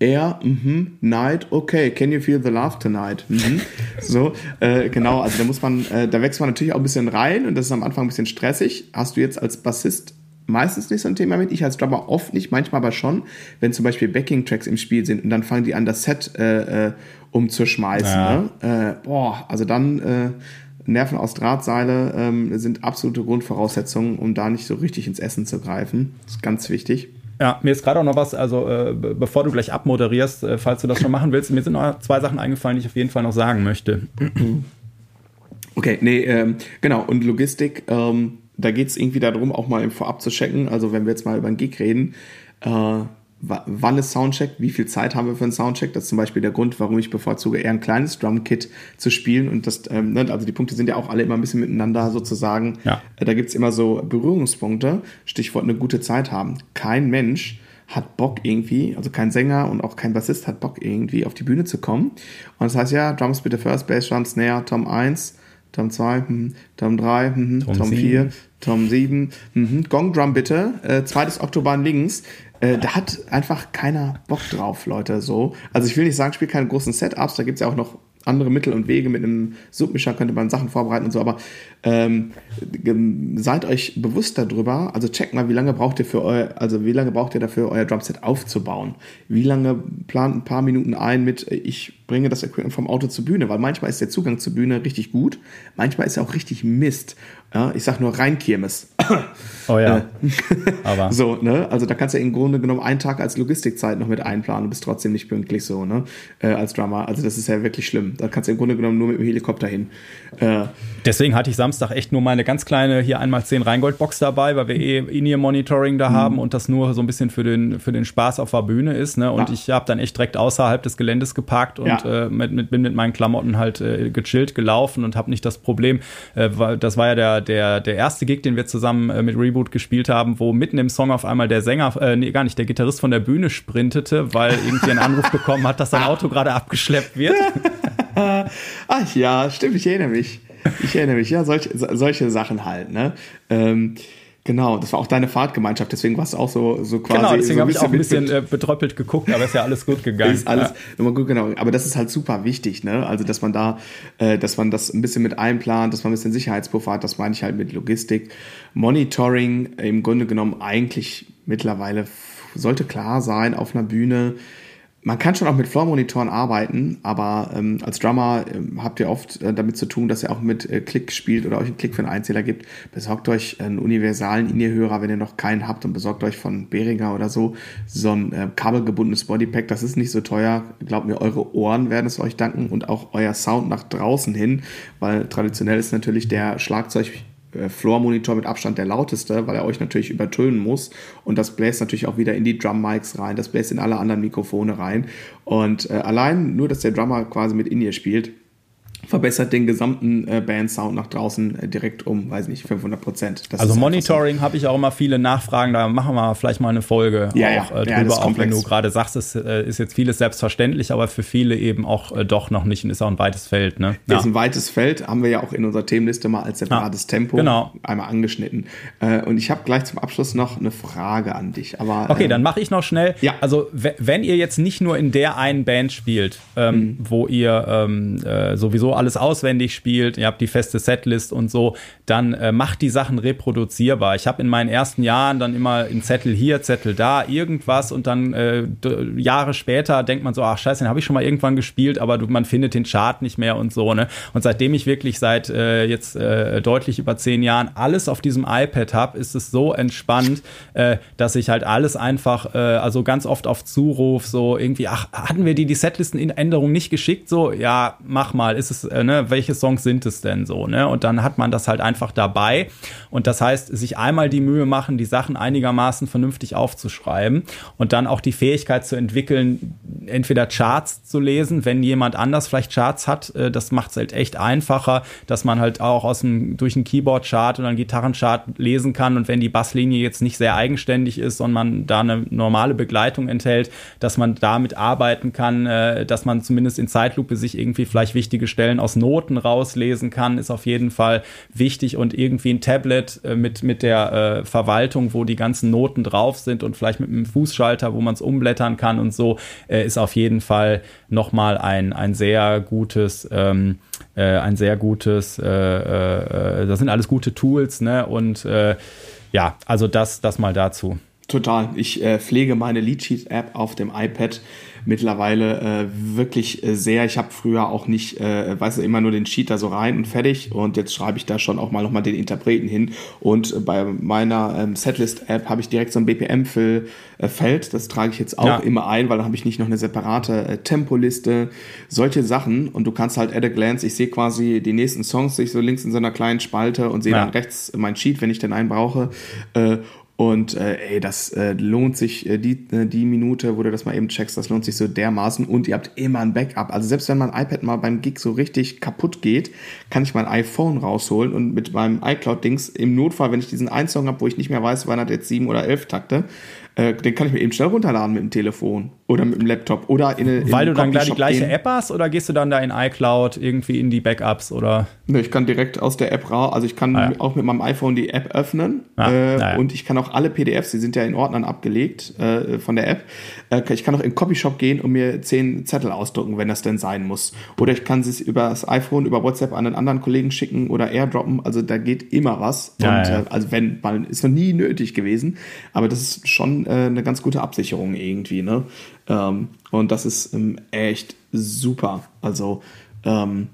Air, mhm, Night, okay, can you feel the love tonight? Mhm. So, äh, genau, also da muss man, äh, da wächst man natürlich auch ein bisschen rein und das ist am Anfang ein bisschen stressig. Hast du jetzt als Bassist meistens nicht so ein Thema mit, ich als Drummer oft nicht, manchmal aber schon, wenn zum Beispiel Backing-Tracks im Spiel sind und dann fangen die an, das Set äh, äh, umzuschmeißen. Ja. Ne? Äh, boah, also dann äh, Nerven aus Drahtseile ähm, sind absolute Grundvoraussetzungen, um da nicht so richtig ins Essen zu greifen. Das ist ganz wichtig. Ja, mir ist gerade auch noch was, also äh, bevor du gleich abmoderierst, äh, falls du das schon machen willst, mir sind noch zwei Sachen eingefallen, die ich auf jeden Fall noch sagen möchte. Okay, nee, ähm, genau, und Logistik, ähm, da geht es irgendwie darum, auch mal im Vorab zu checken, also wenn wir jetzt mal über einen Gig reden, äh, wann ist Soundcheck, wie viel Zeit haben wir für einen Soundcheck. Das ist zum Beispiel der Grund, warum ich bevorzuge, eher ein kleines Drumkit zu spielen. Und das, ähm, ne, also die Punkte sind ja auch alle immer ein bisschen miteinander sozusagen. Ja. Äh, da gibt's immer so Berührungspunkte. Stichwort eine gute Zeit haben. Kein Mensch hat Bock irgendwie, also kein Sänger und auch kein Bassist hat Bock irgendwie auf die Bühne zu kommen. Und das heißt ja, Drums bitte First, Bass, Drum, Snare, Tom 1, Tom 2, hm, Tom 3, hm, Tom, Tom 4, Tom 7, hm, Gong Drum bitte, äh, zweites Oktoban links. Äh, da hat einfach keiner Bock drauf, Leute. So. Also ich will nicht sagen, spiel keine großen Setups, da gibt es ja auch noch andere Mittel und Wege. Mit einem Submischer könnte man Sachen vorbereiten und so, aber ähm, seid euch bewusst darüber. Also checkt mal, wie lange braucht ihr für euer, also wie lange braucht ihr dafür, euer Drumset aufzubauen? Wie lange plant ein paar Minuten ein mit, ich bringe das Equipment vom Auto zur Bühne, weil manchmal ist der Zugang zur Bühne richtig gut, manchmal ist er auch richtig Mist. Ja, ich sag nur rein Kirmes. Oh ja. Äh, Aber. So, ne? Also da kannst du im Grunde genommen einen Tag als Logistikzeit noch mit einplanen und bist trotzdem nicht pünktlich so, ne? Äh, als Drummer. Also das ist ja wirklich schlimm. Da kannst du im Grunde genommen nur mit dem Helikopter hin. Äh, Deswegen hatte ich Samstag echt nur meine ganz kleine hier einmal 10 Rheingold-Box dabei, weil wir eh In-Ear-Monitoring da mhm. haben und das nur so ein bisschen für den, für den Spaß auf der Bühne ist. Ne? Und ja. ich habe dann echt direkt außerhalb des Geländes geparkt und ja. äh, mit, mit, bin mit meinen Klamotten halt äh, gechillt gelaufen und habe nicht das Problem. Das war ja der, der, der erste Gig, den wir zusammen äh, mit Reboot gespielt haben, wo mitten im Song auf einmal der Sänger, äh, nee, gar nicht, der Gitarrist von der Bühne sprintete, weil irgendwie ein Anruf bekommen hat, dass sein Auto gerade abgeschleppt wird. Ach ja, stimmt, ich erinnere mich. Ich erinnere mich, ja, solche, solche Sachen halt, ne? Ähm, Genau, das war auch deine Fahrtgemeinschaft, deswegen warst du auch so, so quasi. Genau, deswegen so habe ich auch ein bisschen äh, betröppelt geguckt, aber ist ja alles gut gegangen. ist alles ja. gut, genau. Aber das ist halt super wichtig, ne? Also, dass man da, äh, dass man das ein bisschen mit einplant, dass man ein bisschen Sicherheitspuffer hat, das meine ich halt mit Logistik. Monitoring im Grunde genommen eigentlich mittlerweile sollte klar sein auf einer Bühne man kann schon auch mit Floor-Monitoren arbeiten, aber ähm, als Drummer ähm, habt ihr oft äh, damit zu tun, dass ihr auch mit äh, Klick spielt oder euch einen Klick für einen Einzähler gibt. Besorgt euch einen universalen In-Ear-Hörer, wenn ihr noch keinen habt und besorgt euch von Behringer oder so so ein äh, kabelgebundenes Bodypack. Das ist nicht so teuer. Glaubt mir, eure Ohren werden es euch danken und auch euer Sound nach draußen hin, weil traditionell ist natürlich der Schlagzeug Floor-Monitor mit Abstand der lauteste, weil er euch natürlich übertönen muss. Und das bläst natürlich auch wieder in die Drum-Mics rein, das bläst in alle anderen Mikrofone rein. Und äh, allein nur, dass der Drummer quasi mit in ihr spielt, verbessert den gesamten äh, Band-Sound nach draußen äh, direkt um, weiß nicht, 500 Prozent. Also Monitoring so. habe ich auch immer viele Nachfragen, da machen wir vielleicht mal eine Folge ja, auch ja. Äh, drüber, ja, auch wenn du gerade sagst, es äh, ist jetzt vieles selbstverständlich, aber für viele eben auch äh, doch noch nicht und ist auch ein weites Feld. Ne? Ja. Ist ein weites Feld, haben wir ja auch in unserer Themenliste mal als separates Tempo genau. einmal angeschnitten. Und ich habe gleich zum Abschluss noch eine Frage an dich. Aber, okay, ähm, dann mache ich noch schnell. Ja. Also wenn ihr jetzt nicht nur in der einen Band spielt, ähm, mhm. wo ihr ähm, sowieso alles auswendig spielt, ihr habt die feste Setlist und so, dann äh, macht die Sachen reproduzierbar. Ich habe in meinen ersten Jahren dann immer einen Zettel hier, Zettel da, irgendwas und dann äh, Jahre später denkt man so, ach scheiße, den habe ich schon mal irgendwann gespielt, aber du, man findet den Chart nicht mehr und so. Ne? Und seitdem ich wirklich seit äh, jetzt äh, deutlich über zehn Jahren alles auf diesem iPad habe, ist es so entspannt, äh, dass ich halt alles einfach, äh, also ganz oft auf Zuruf so irgendwie, ach, hatten wir die, die Setlisten-Änderung nicht geschickt? So, ja, mach mal, ist es, äh, ne, welches Songs sind es denn so, ne? Und dann hat man das halt einfach dabei. Und das heißt, sich einmal die Mühe machen, die Sachen einigermaßen vernünftig aufzuschreiben und dann auch die Fähigkeit zu entwickeln, entweder Charts zu lesen, wenn jemand anders vielleicht Charts hat. Äh, das macht es halt echt einfacher, dass man halt auch aus dem, durch einen Keyboard-Chart oder einen Gitarrenchart lesen kann. Und wenn die Basslinie jetzt nicht sehr eigenständig ist und man da eine normale Begleitung enthält, dass man damit arbeiten kann, äh, dass man zumindest in Zeitlupe sich irgendwie vielleicht wichtige Stellen aus Noten raus rauslesen kann, ist auf jeden Fall wichtig und irgendwie ein Tablet äh, mit, mit der äh, Verwaltung, wo die ganzen Noten drauf sind und vielleicht mit einem Fußschalter, wo man es umblättern kann und so, äh, ist auf jeden Fall nochmal ein, ein sehr gutes, ähm, äh, ein sehr gutes, äh, äh, das sind alles gute Tools, ne? Und ja, also das, das mal dazu. Total. Ich äh, pflege meine Leadsheet-App auf dem iPad mittlerweile äh, wirklich äh, sehr. Ich habe früher auch nicht, äh, weißt du, immer nur den Cheat da so rein und fertig. Und jetzt schreibe ich da schon auch mal nochmal den Interpreten hin. Und bei meiner ähm, Setlist-App habe ich direkt so ein BPM-Feld. Äh, das trage ich jetzt auch ja. immer ein, weil dann habe ich nicht noch eine separate äh, Tempoliste. Solche Sachen. Und du kannst halt at a glance, ich sehe quasi die nächsten Songs, sehe ich so links in so einer kleinen Spalte und sehe ja. dann rechts mein Cheat, wenn ich den einen brauche. Äh, und äh, ey, das äh, lohnt sich, äh, die, äh, die Minute, wo du das mal eben checkst, das lohnt sich so dermaßen. Und ihr habt immer ein Backup. Also selbst wenn mein iPad mal beim Gig so richtig kaputt geht, kann ich mein iPhone rausholen und mit meinem iCloud-Dings im Notfall, wenn ich diesen einen Song habe, wo ich nicht mehr weiß, wann hat jetzt sieben oder elf Takte, äh, den kann ich mir eben schnell runterladen mit dem Telefon oder mit dem Laptop oder in eine Weil du dann gleich die gleiche gehen. App hast oder gehst du dann da in iCloud irgendwie in die Backups oder? Ne, ich kann direkt aus der App raus, also ich kann ah, ja. auch mit meinem iPhone die App öffnen ah, äh, ja. und ich kann auch alle PDFs, die sind ja in Ordnern abgelegt äh, von der App, äh, ich kann auch in Copyshop gehen und mir zehn Zettel ausdrucken, wenn das denn sein muss. Oder ich kann es über das iPhone, über WhatsApp an einen anderen Kollegen schicken oder airdroppen, also da geht immer was. Ja, und, äh, also wenn, mal, ist noch nie nötig gewesen, aber das ist schon äh, eine ganz gute Absicherung irgendwie, ne? Ähm, und das ist ähm, echt super. Also, ähm,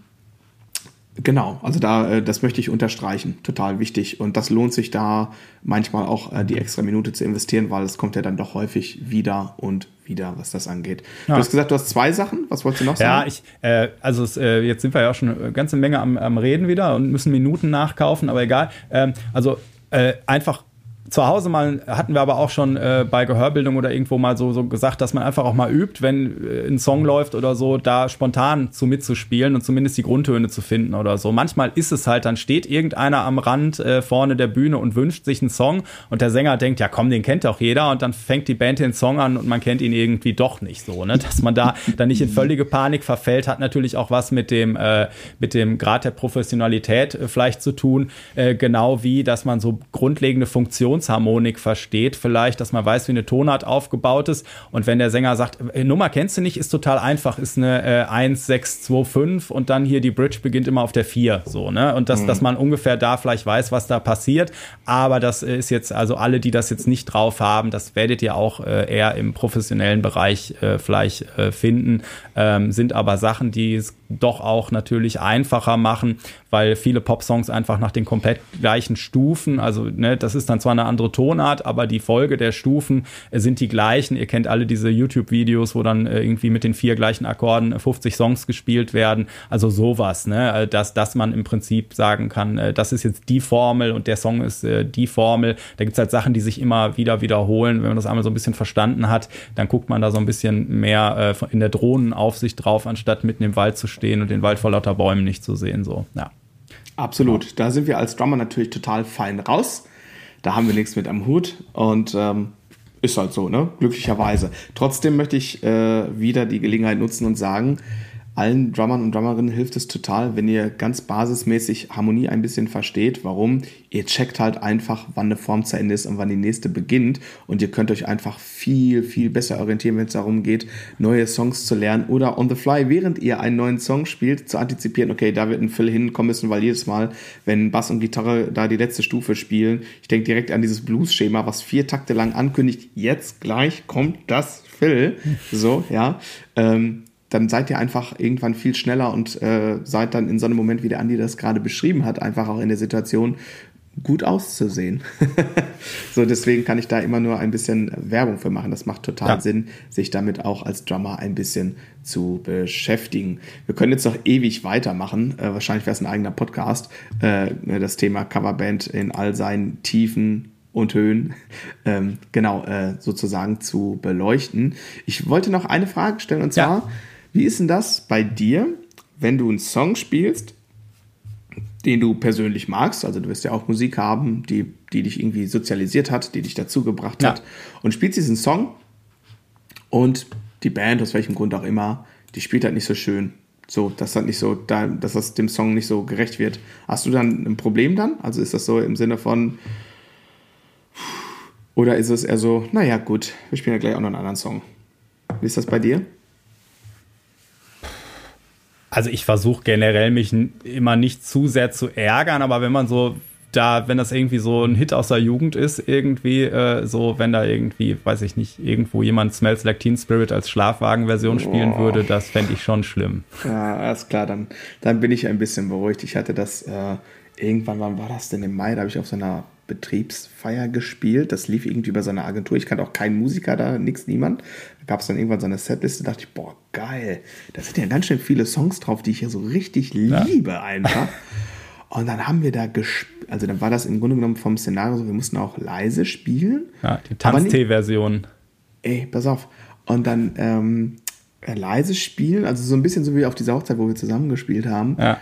genau, also da, äh, das möchte ich unterstreichen. Total wichtig. Und das lohnt sich da manchmal auch äh, die extra Minute zu investieren, weil es kommt ja dann doch häufig wieder und wieder, was das angeht. Ja. Du hast gesagt, du hast zwei Sachen. Was wolltest du noch sagen? Ja, ich, äh, also es, äh, jetzt sind wir ja auch schon eine ganze Menge am, am Reden wieder und müssen Minuten nachkaufen, aber egal. Ähm, also äh, einfach zu Hause mal hatten wir aber auch schon äh, bei Gehörbildung oder irgendwo mal so, so gesagt, dass man einfach auch mal übt, wenn äh, ein Song läuft oder so, da spontan zu mitzuspielen und zumindest die Grundtöne zu finden oder so. Manchmal ist es halt, dann steht irgendeiner am Rand äh, vorne der Bühne und wünscht sich einen Song und der Sänger denkt, ja komm, den kennt doch jeder und dann fängt die Band den Song an und man kennt ihn irgendwie doch nicht so, ne? Dass man da dann nicht in völlige Panik verfällt, hat natürlich auch was mit dem, äh, mit dem Grad der Professionalität äh, vielleicht zu tun, äh, genau wie, dass man so grundlegende Funktionen Funktionsharmonik versteht, vielleicht, dass man weiß, wie eine Tonart aufgebaut ist. Und wenn der Sänger sagt, äh, Nummer kennst du nicht, ist total einfach, ist eine äh, 1, 6, 2, 5 und dann hier die Bridge beginnt immer auf der 4. So, ne? Und das, mhm. dass man ungefähr da vielleicht weiß, was da passiert. Aber das ist jetzt, also alle, die das jetzt nicht drauf haben, das werdet ihr auch äh, eher im professionellen Bereich äh, vielleicht äh, finden, ähm, sind aber Sachen, die doch auch natürlich einfacher machen, weil viele Popsongs einfach nach den komplett gleichen Stufen, also ne, das ist dann zwar eine andere Tonart, aber die Folge der Stufen sind die gleichen. Ihr kennt alle diese YouTube-Videos, wo dann äh, irgendwie mit den vier gleichen Akkorden 50 Songs gespielt werden. Also sowas, ne, äh, dass, dass man im Prinzip sagen kann, äh, das ist jetzt die Formel und der Song ist die Formel. Da gibt's halt Sachen, die sich immer wieder wiederholen. Wenn man das einmal so ein bisschen verstanden hat, dann guckt man da so ein bisschen mehr in der Drohnenaufsicht drauf, anstatt mitten im Wald zu stehen und den Wald vor lauter Bäumen nicht zu sehen. So, ja. Absolut. Da sind wir als Drummer natürlich total fein raus. Da haben wir nichts mit am Hut und ähm, ist halt so, ne? Glücklicherweise. Trotzdem möchte ich äh, wieder die Gelegenheit nutzen und sagen, allen Drummern und Drummerinnen hilft es total, wenn ihr ganz basismäßig Harmonie ein bisschen versteht. Warum? Ihr checkt halt einfach, wann eine Form zu Ende ist und wann die nächste beginnt. Und ihr könnt euch einfach viel, viel besser orientieren, wenn es darum geht, neue Songs zu lernen oder on the fly, während ihr einen neuen Song spielt, zu antizipieren, okay, da wird ein Fill hinkommen müssen, weil jedes Mal, wenn Bass und Gitarre da die letzte Stufe spielen, ich denke direkt an dieses Blues-Schema, was vier Takte lang ankündigt, jetzt gleich kommt das Fill. So, ja. Ähm, dann seid ihr einfach irgendwann viel schneller und äh, seid dann in so einem Moment, wie der Andi das gerade beschrieben hat, einfach auch in der Situation, gut auszusehen. so, deswegen kann ich da immer nur ein bisschen Werbung für machen. Das macht total ja. Sinn, sich damit auch als Drummer ein bisschen zu beschäftigen. Wir können jetzt noch ewig weitermachen. Äh, wahrscheinlich wäre es ein eigener Podcast. Äh, das Thema Coverband in all seinen Tiefen und Höhen ähm, genau äh, sozusagen zu beleuchten. Ich wollte noch eine Frage stellen und zwar, ja. Wie ist denn das bei dir, wenn du einen Song spielst, den du persönlich magst? Also du wirst ja auch Musik haben, die, die dich irgendwie sozialisiert hat, die dich dazu gebracht ja. hat. Und spielst diesen Song und die Band, aus welchem Grund auch immer, die spielt halt nicht so schön. So, dass das nicht so, dass das dem Song nicht so gerecht wird. Hast du dann ein Problem dann? Also ist das so im Sinne von, oder ist es eher so, naja, gut, wir spielen ja gleich auch noch einen anderen Song. Wie ist das bei dir? Also ich versuche generell mich immer nicht zu sehr zu ärgern, aber wenn man so da, wenn das irgendwie so ein Hit aus der Jugend ist, irgendwie äh, so, wenn da irgendwie, weiß ich nicht, irgendwo jemand Smells Like Teen Spirit als Schlafwagen-Version spielen oh. würde, das fände ich schon schlimm. Ja, alles klar, dann, dann bin ich ein bisschen beruhigt. Ich hatte das äh, irgendwann, wann war das denn im Mai? Da habe ich auf so einer Betriebsfeier gespielt. Das lief irgendwie über seine Agentur. Ich kannte auch keinen Musiker da, nix, niemand. Da gab es dann irgendwann so eine Setliste. Da dachte ich, boah, geil. Da sind ja ganz schön viele Songs drauf, die ich ja so richtig ja. liebe einfach. Und dann haben wir da gespielt, also dann war das im Grunde genommen vom Szenario so, wir mussten auch leise spielen. Ja, die Tanz-T-Version. Ey, pass auf. Und dann ähm, leise spielen, also so ein bisschen so wie auf dieser Hochzeit, wo wir zusammen gespielt haben. Ja.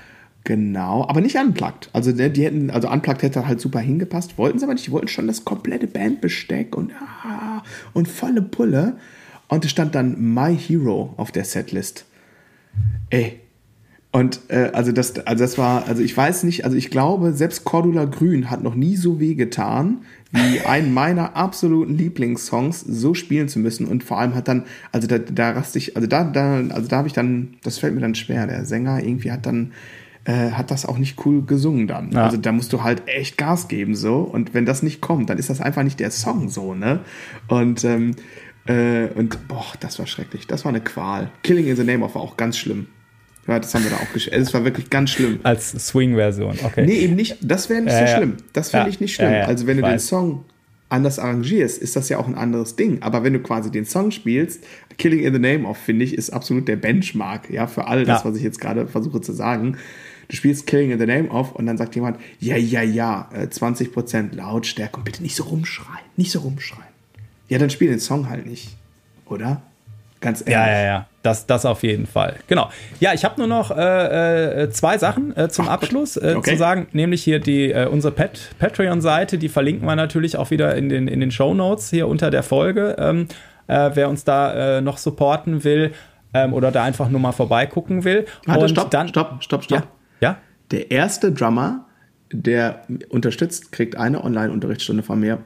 Genau, aber nicht unplugged. Also die hätten, also unplugged hätte halt super hingepasst, wollten sie aber nicht. Die wollten schon das komplette Bandbesteck und, ah, und volle Pulle. Und es stand dann My Hero auf der Setlist. Ey. Und äh, also das, also das war, also ich weiß nicht, also ich glaube, selbst Cordula Grün hat noch nie so weh getan, wie einen meiner absoluten Lieblingssongs so spielen zu müssen. Und vor allem hat dann, also da, da raste ich, also da, da, also da habe ich dann, das fällt mir dann schwer. Der Sänger irgendwie hat dann äh, hat das auch nicht cool gesungen dann. Ja. Also da musst du halt echt Gas geben so. Und wenn das nicht kommt, dann ist das einfach nicht der Song so, ne? Und ähm, äh, und boah, das war schrecklich. Das war eine Qual. Killing in the Name of war auch ganz schlimm. Ja, das haben wir da auch geschrieben. Es war wirklich ganz schlimm. Als Swing-Version, okay. Nee, eben nicht. Das wäre nicht äh, so schlimm. Das fände ja. ich nicht schlimm. Ja, also wenn du weiß. den Song anders arrangierst, ist das ja auch ein anderes Ding. Aber wenn du quasi den Song spielst, Killing in the Name of, finde ich, ist absolut der Benchmark, ja, für all das, was ich jetzt gerade versuche zu sagen du spielst Killing in the Name of und dann sagt jemand, ja, ja, ja, 20% äh, Lautstärke und bitte nicht so rumschreien, nicht so rumschreien. Ja, dann spiel den Song halt nicht, oder? Ganz ehrlich. Ja, ja, ja. Das, das auf jeden Fall. Genau. Ja, ich habe nur noch äh, äh, zwei Sachen äh, zum Ach, Abschluss äh, okay. zu sagen, nämlich hier die äh, unsere Pat Patreon-Seite, die verlinken wir natürlich auch wieder in den, in den Show Notes hier unter der Folge. Ähm, äh, wer uns da noch supporten will ähm, oder da einfach nur mal vorbeigucken will. Warte, und stopp, dann, stopp, stopp, stopp. Ja? Ja? Der erste Drummer, der unterstützt, kriegt eine Online-Unterrichtsstunde von mir.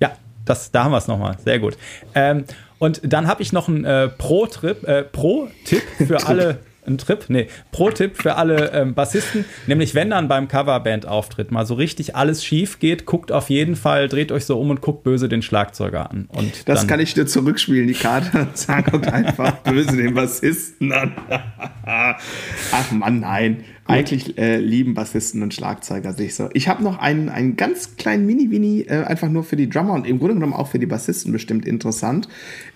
Ja, das, da haben wir es nochmal. Sehr gut. Ähm, und dann habe ich noch einen äh, Pro-Trip, äh, Pro-Tipp für alle ein Trip, nee, Pro-Tipp für alle ähm, Bassisten, nämlich wenn dann beim Coverband-Auftritt mal so richtig alles schief geht, guckt auf jeden Fall, dreht euch so um und guckt böse den Schlagzeuger an. Und das kann ich dir zurückspielen, die Karte. Sag guckt einfach böse den Bassisten an. Ach Mann, nein. Eigentlich äh, lieben Bassisten und Schlagzeuger sich so. Ich habe noch einen, einen ganz kleinen Mini-Wini, äh, einfach nur für die Drummer und im Grunde genommen auch für die Bassisten bestimmt interessant.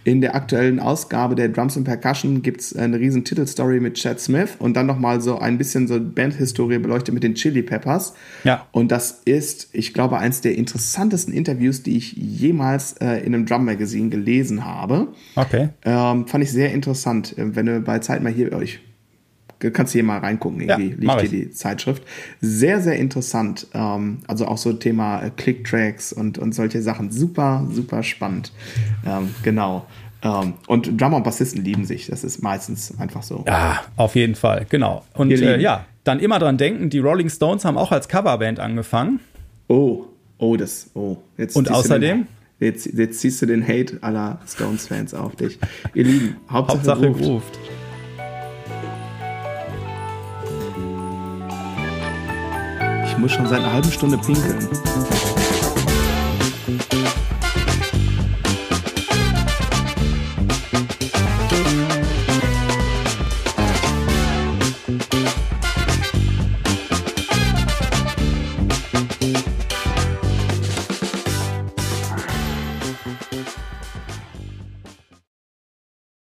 In der aktuellen Ausgabe der Drums and Percussion gibt's eine riesen Titelstory mit Chad Smith und dann nochmal so ein bisschen so Bandhistorie beleuchtet mit den Chili Peppers. Ja. Und das ist, ich glaube, eins der interessantesten Interviews, die ich jemals äh, in einem Drum Magazine gelesen habe. Okay. Ähm, fand ich sehr interessant. Äh, wenn du bei Zeit mal hier euch kannst du hier mal reingucken, irgendwie Ja, liegt hier die Zeitschrift. Sehr, sehr interessant. Ähm, also auch so Thema äh, Click-Tracks und, und solche Sachen. Super, super spannend. Ähm, genau. Ähm, und Drummer und Bassisten lieben sich. Das ist meistens einfach so. Ja, auf jeden Fall, genau. Und äh, ja, dann immer dran denken, die Rolling Stones haben auch als Coverband angefangen. Oh, oh, das, oh. Jetzt Und außerdem? Den, jetzt, jetzt ziehst du den Hate aller Stones-Fans auf dich. Ihr Lieben, Hauptsache, Hauptsache ruft. ruft. Muss schon seit einer halben Stunde pinkeln.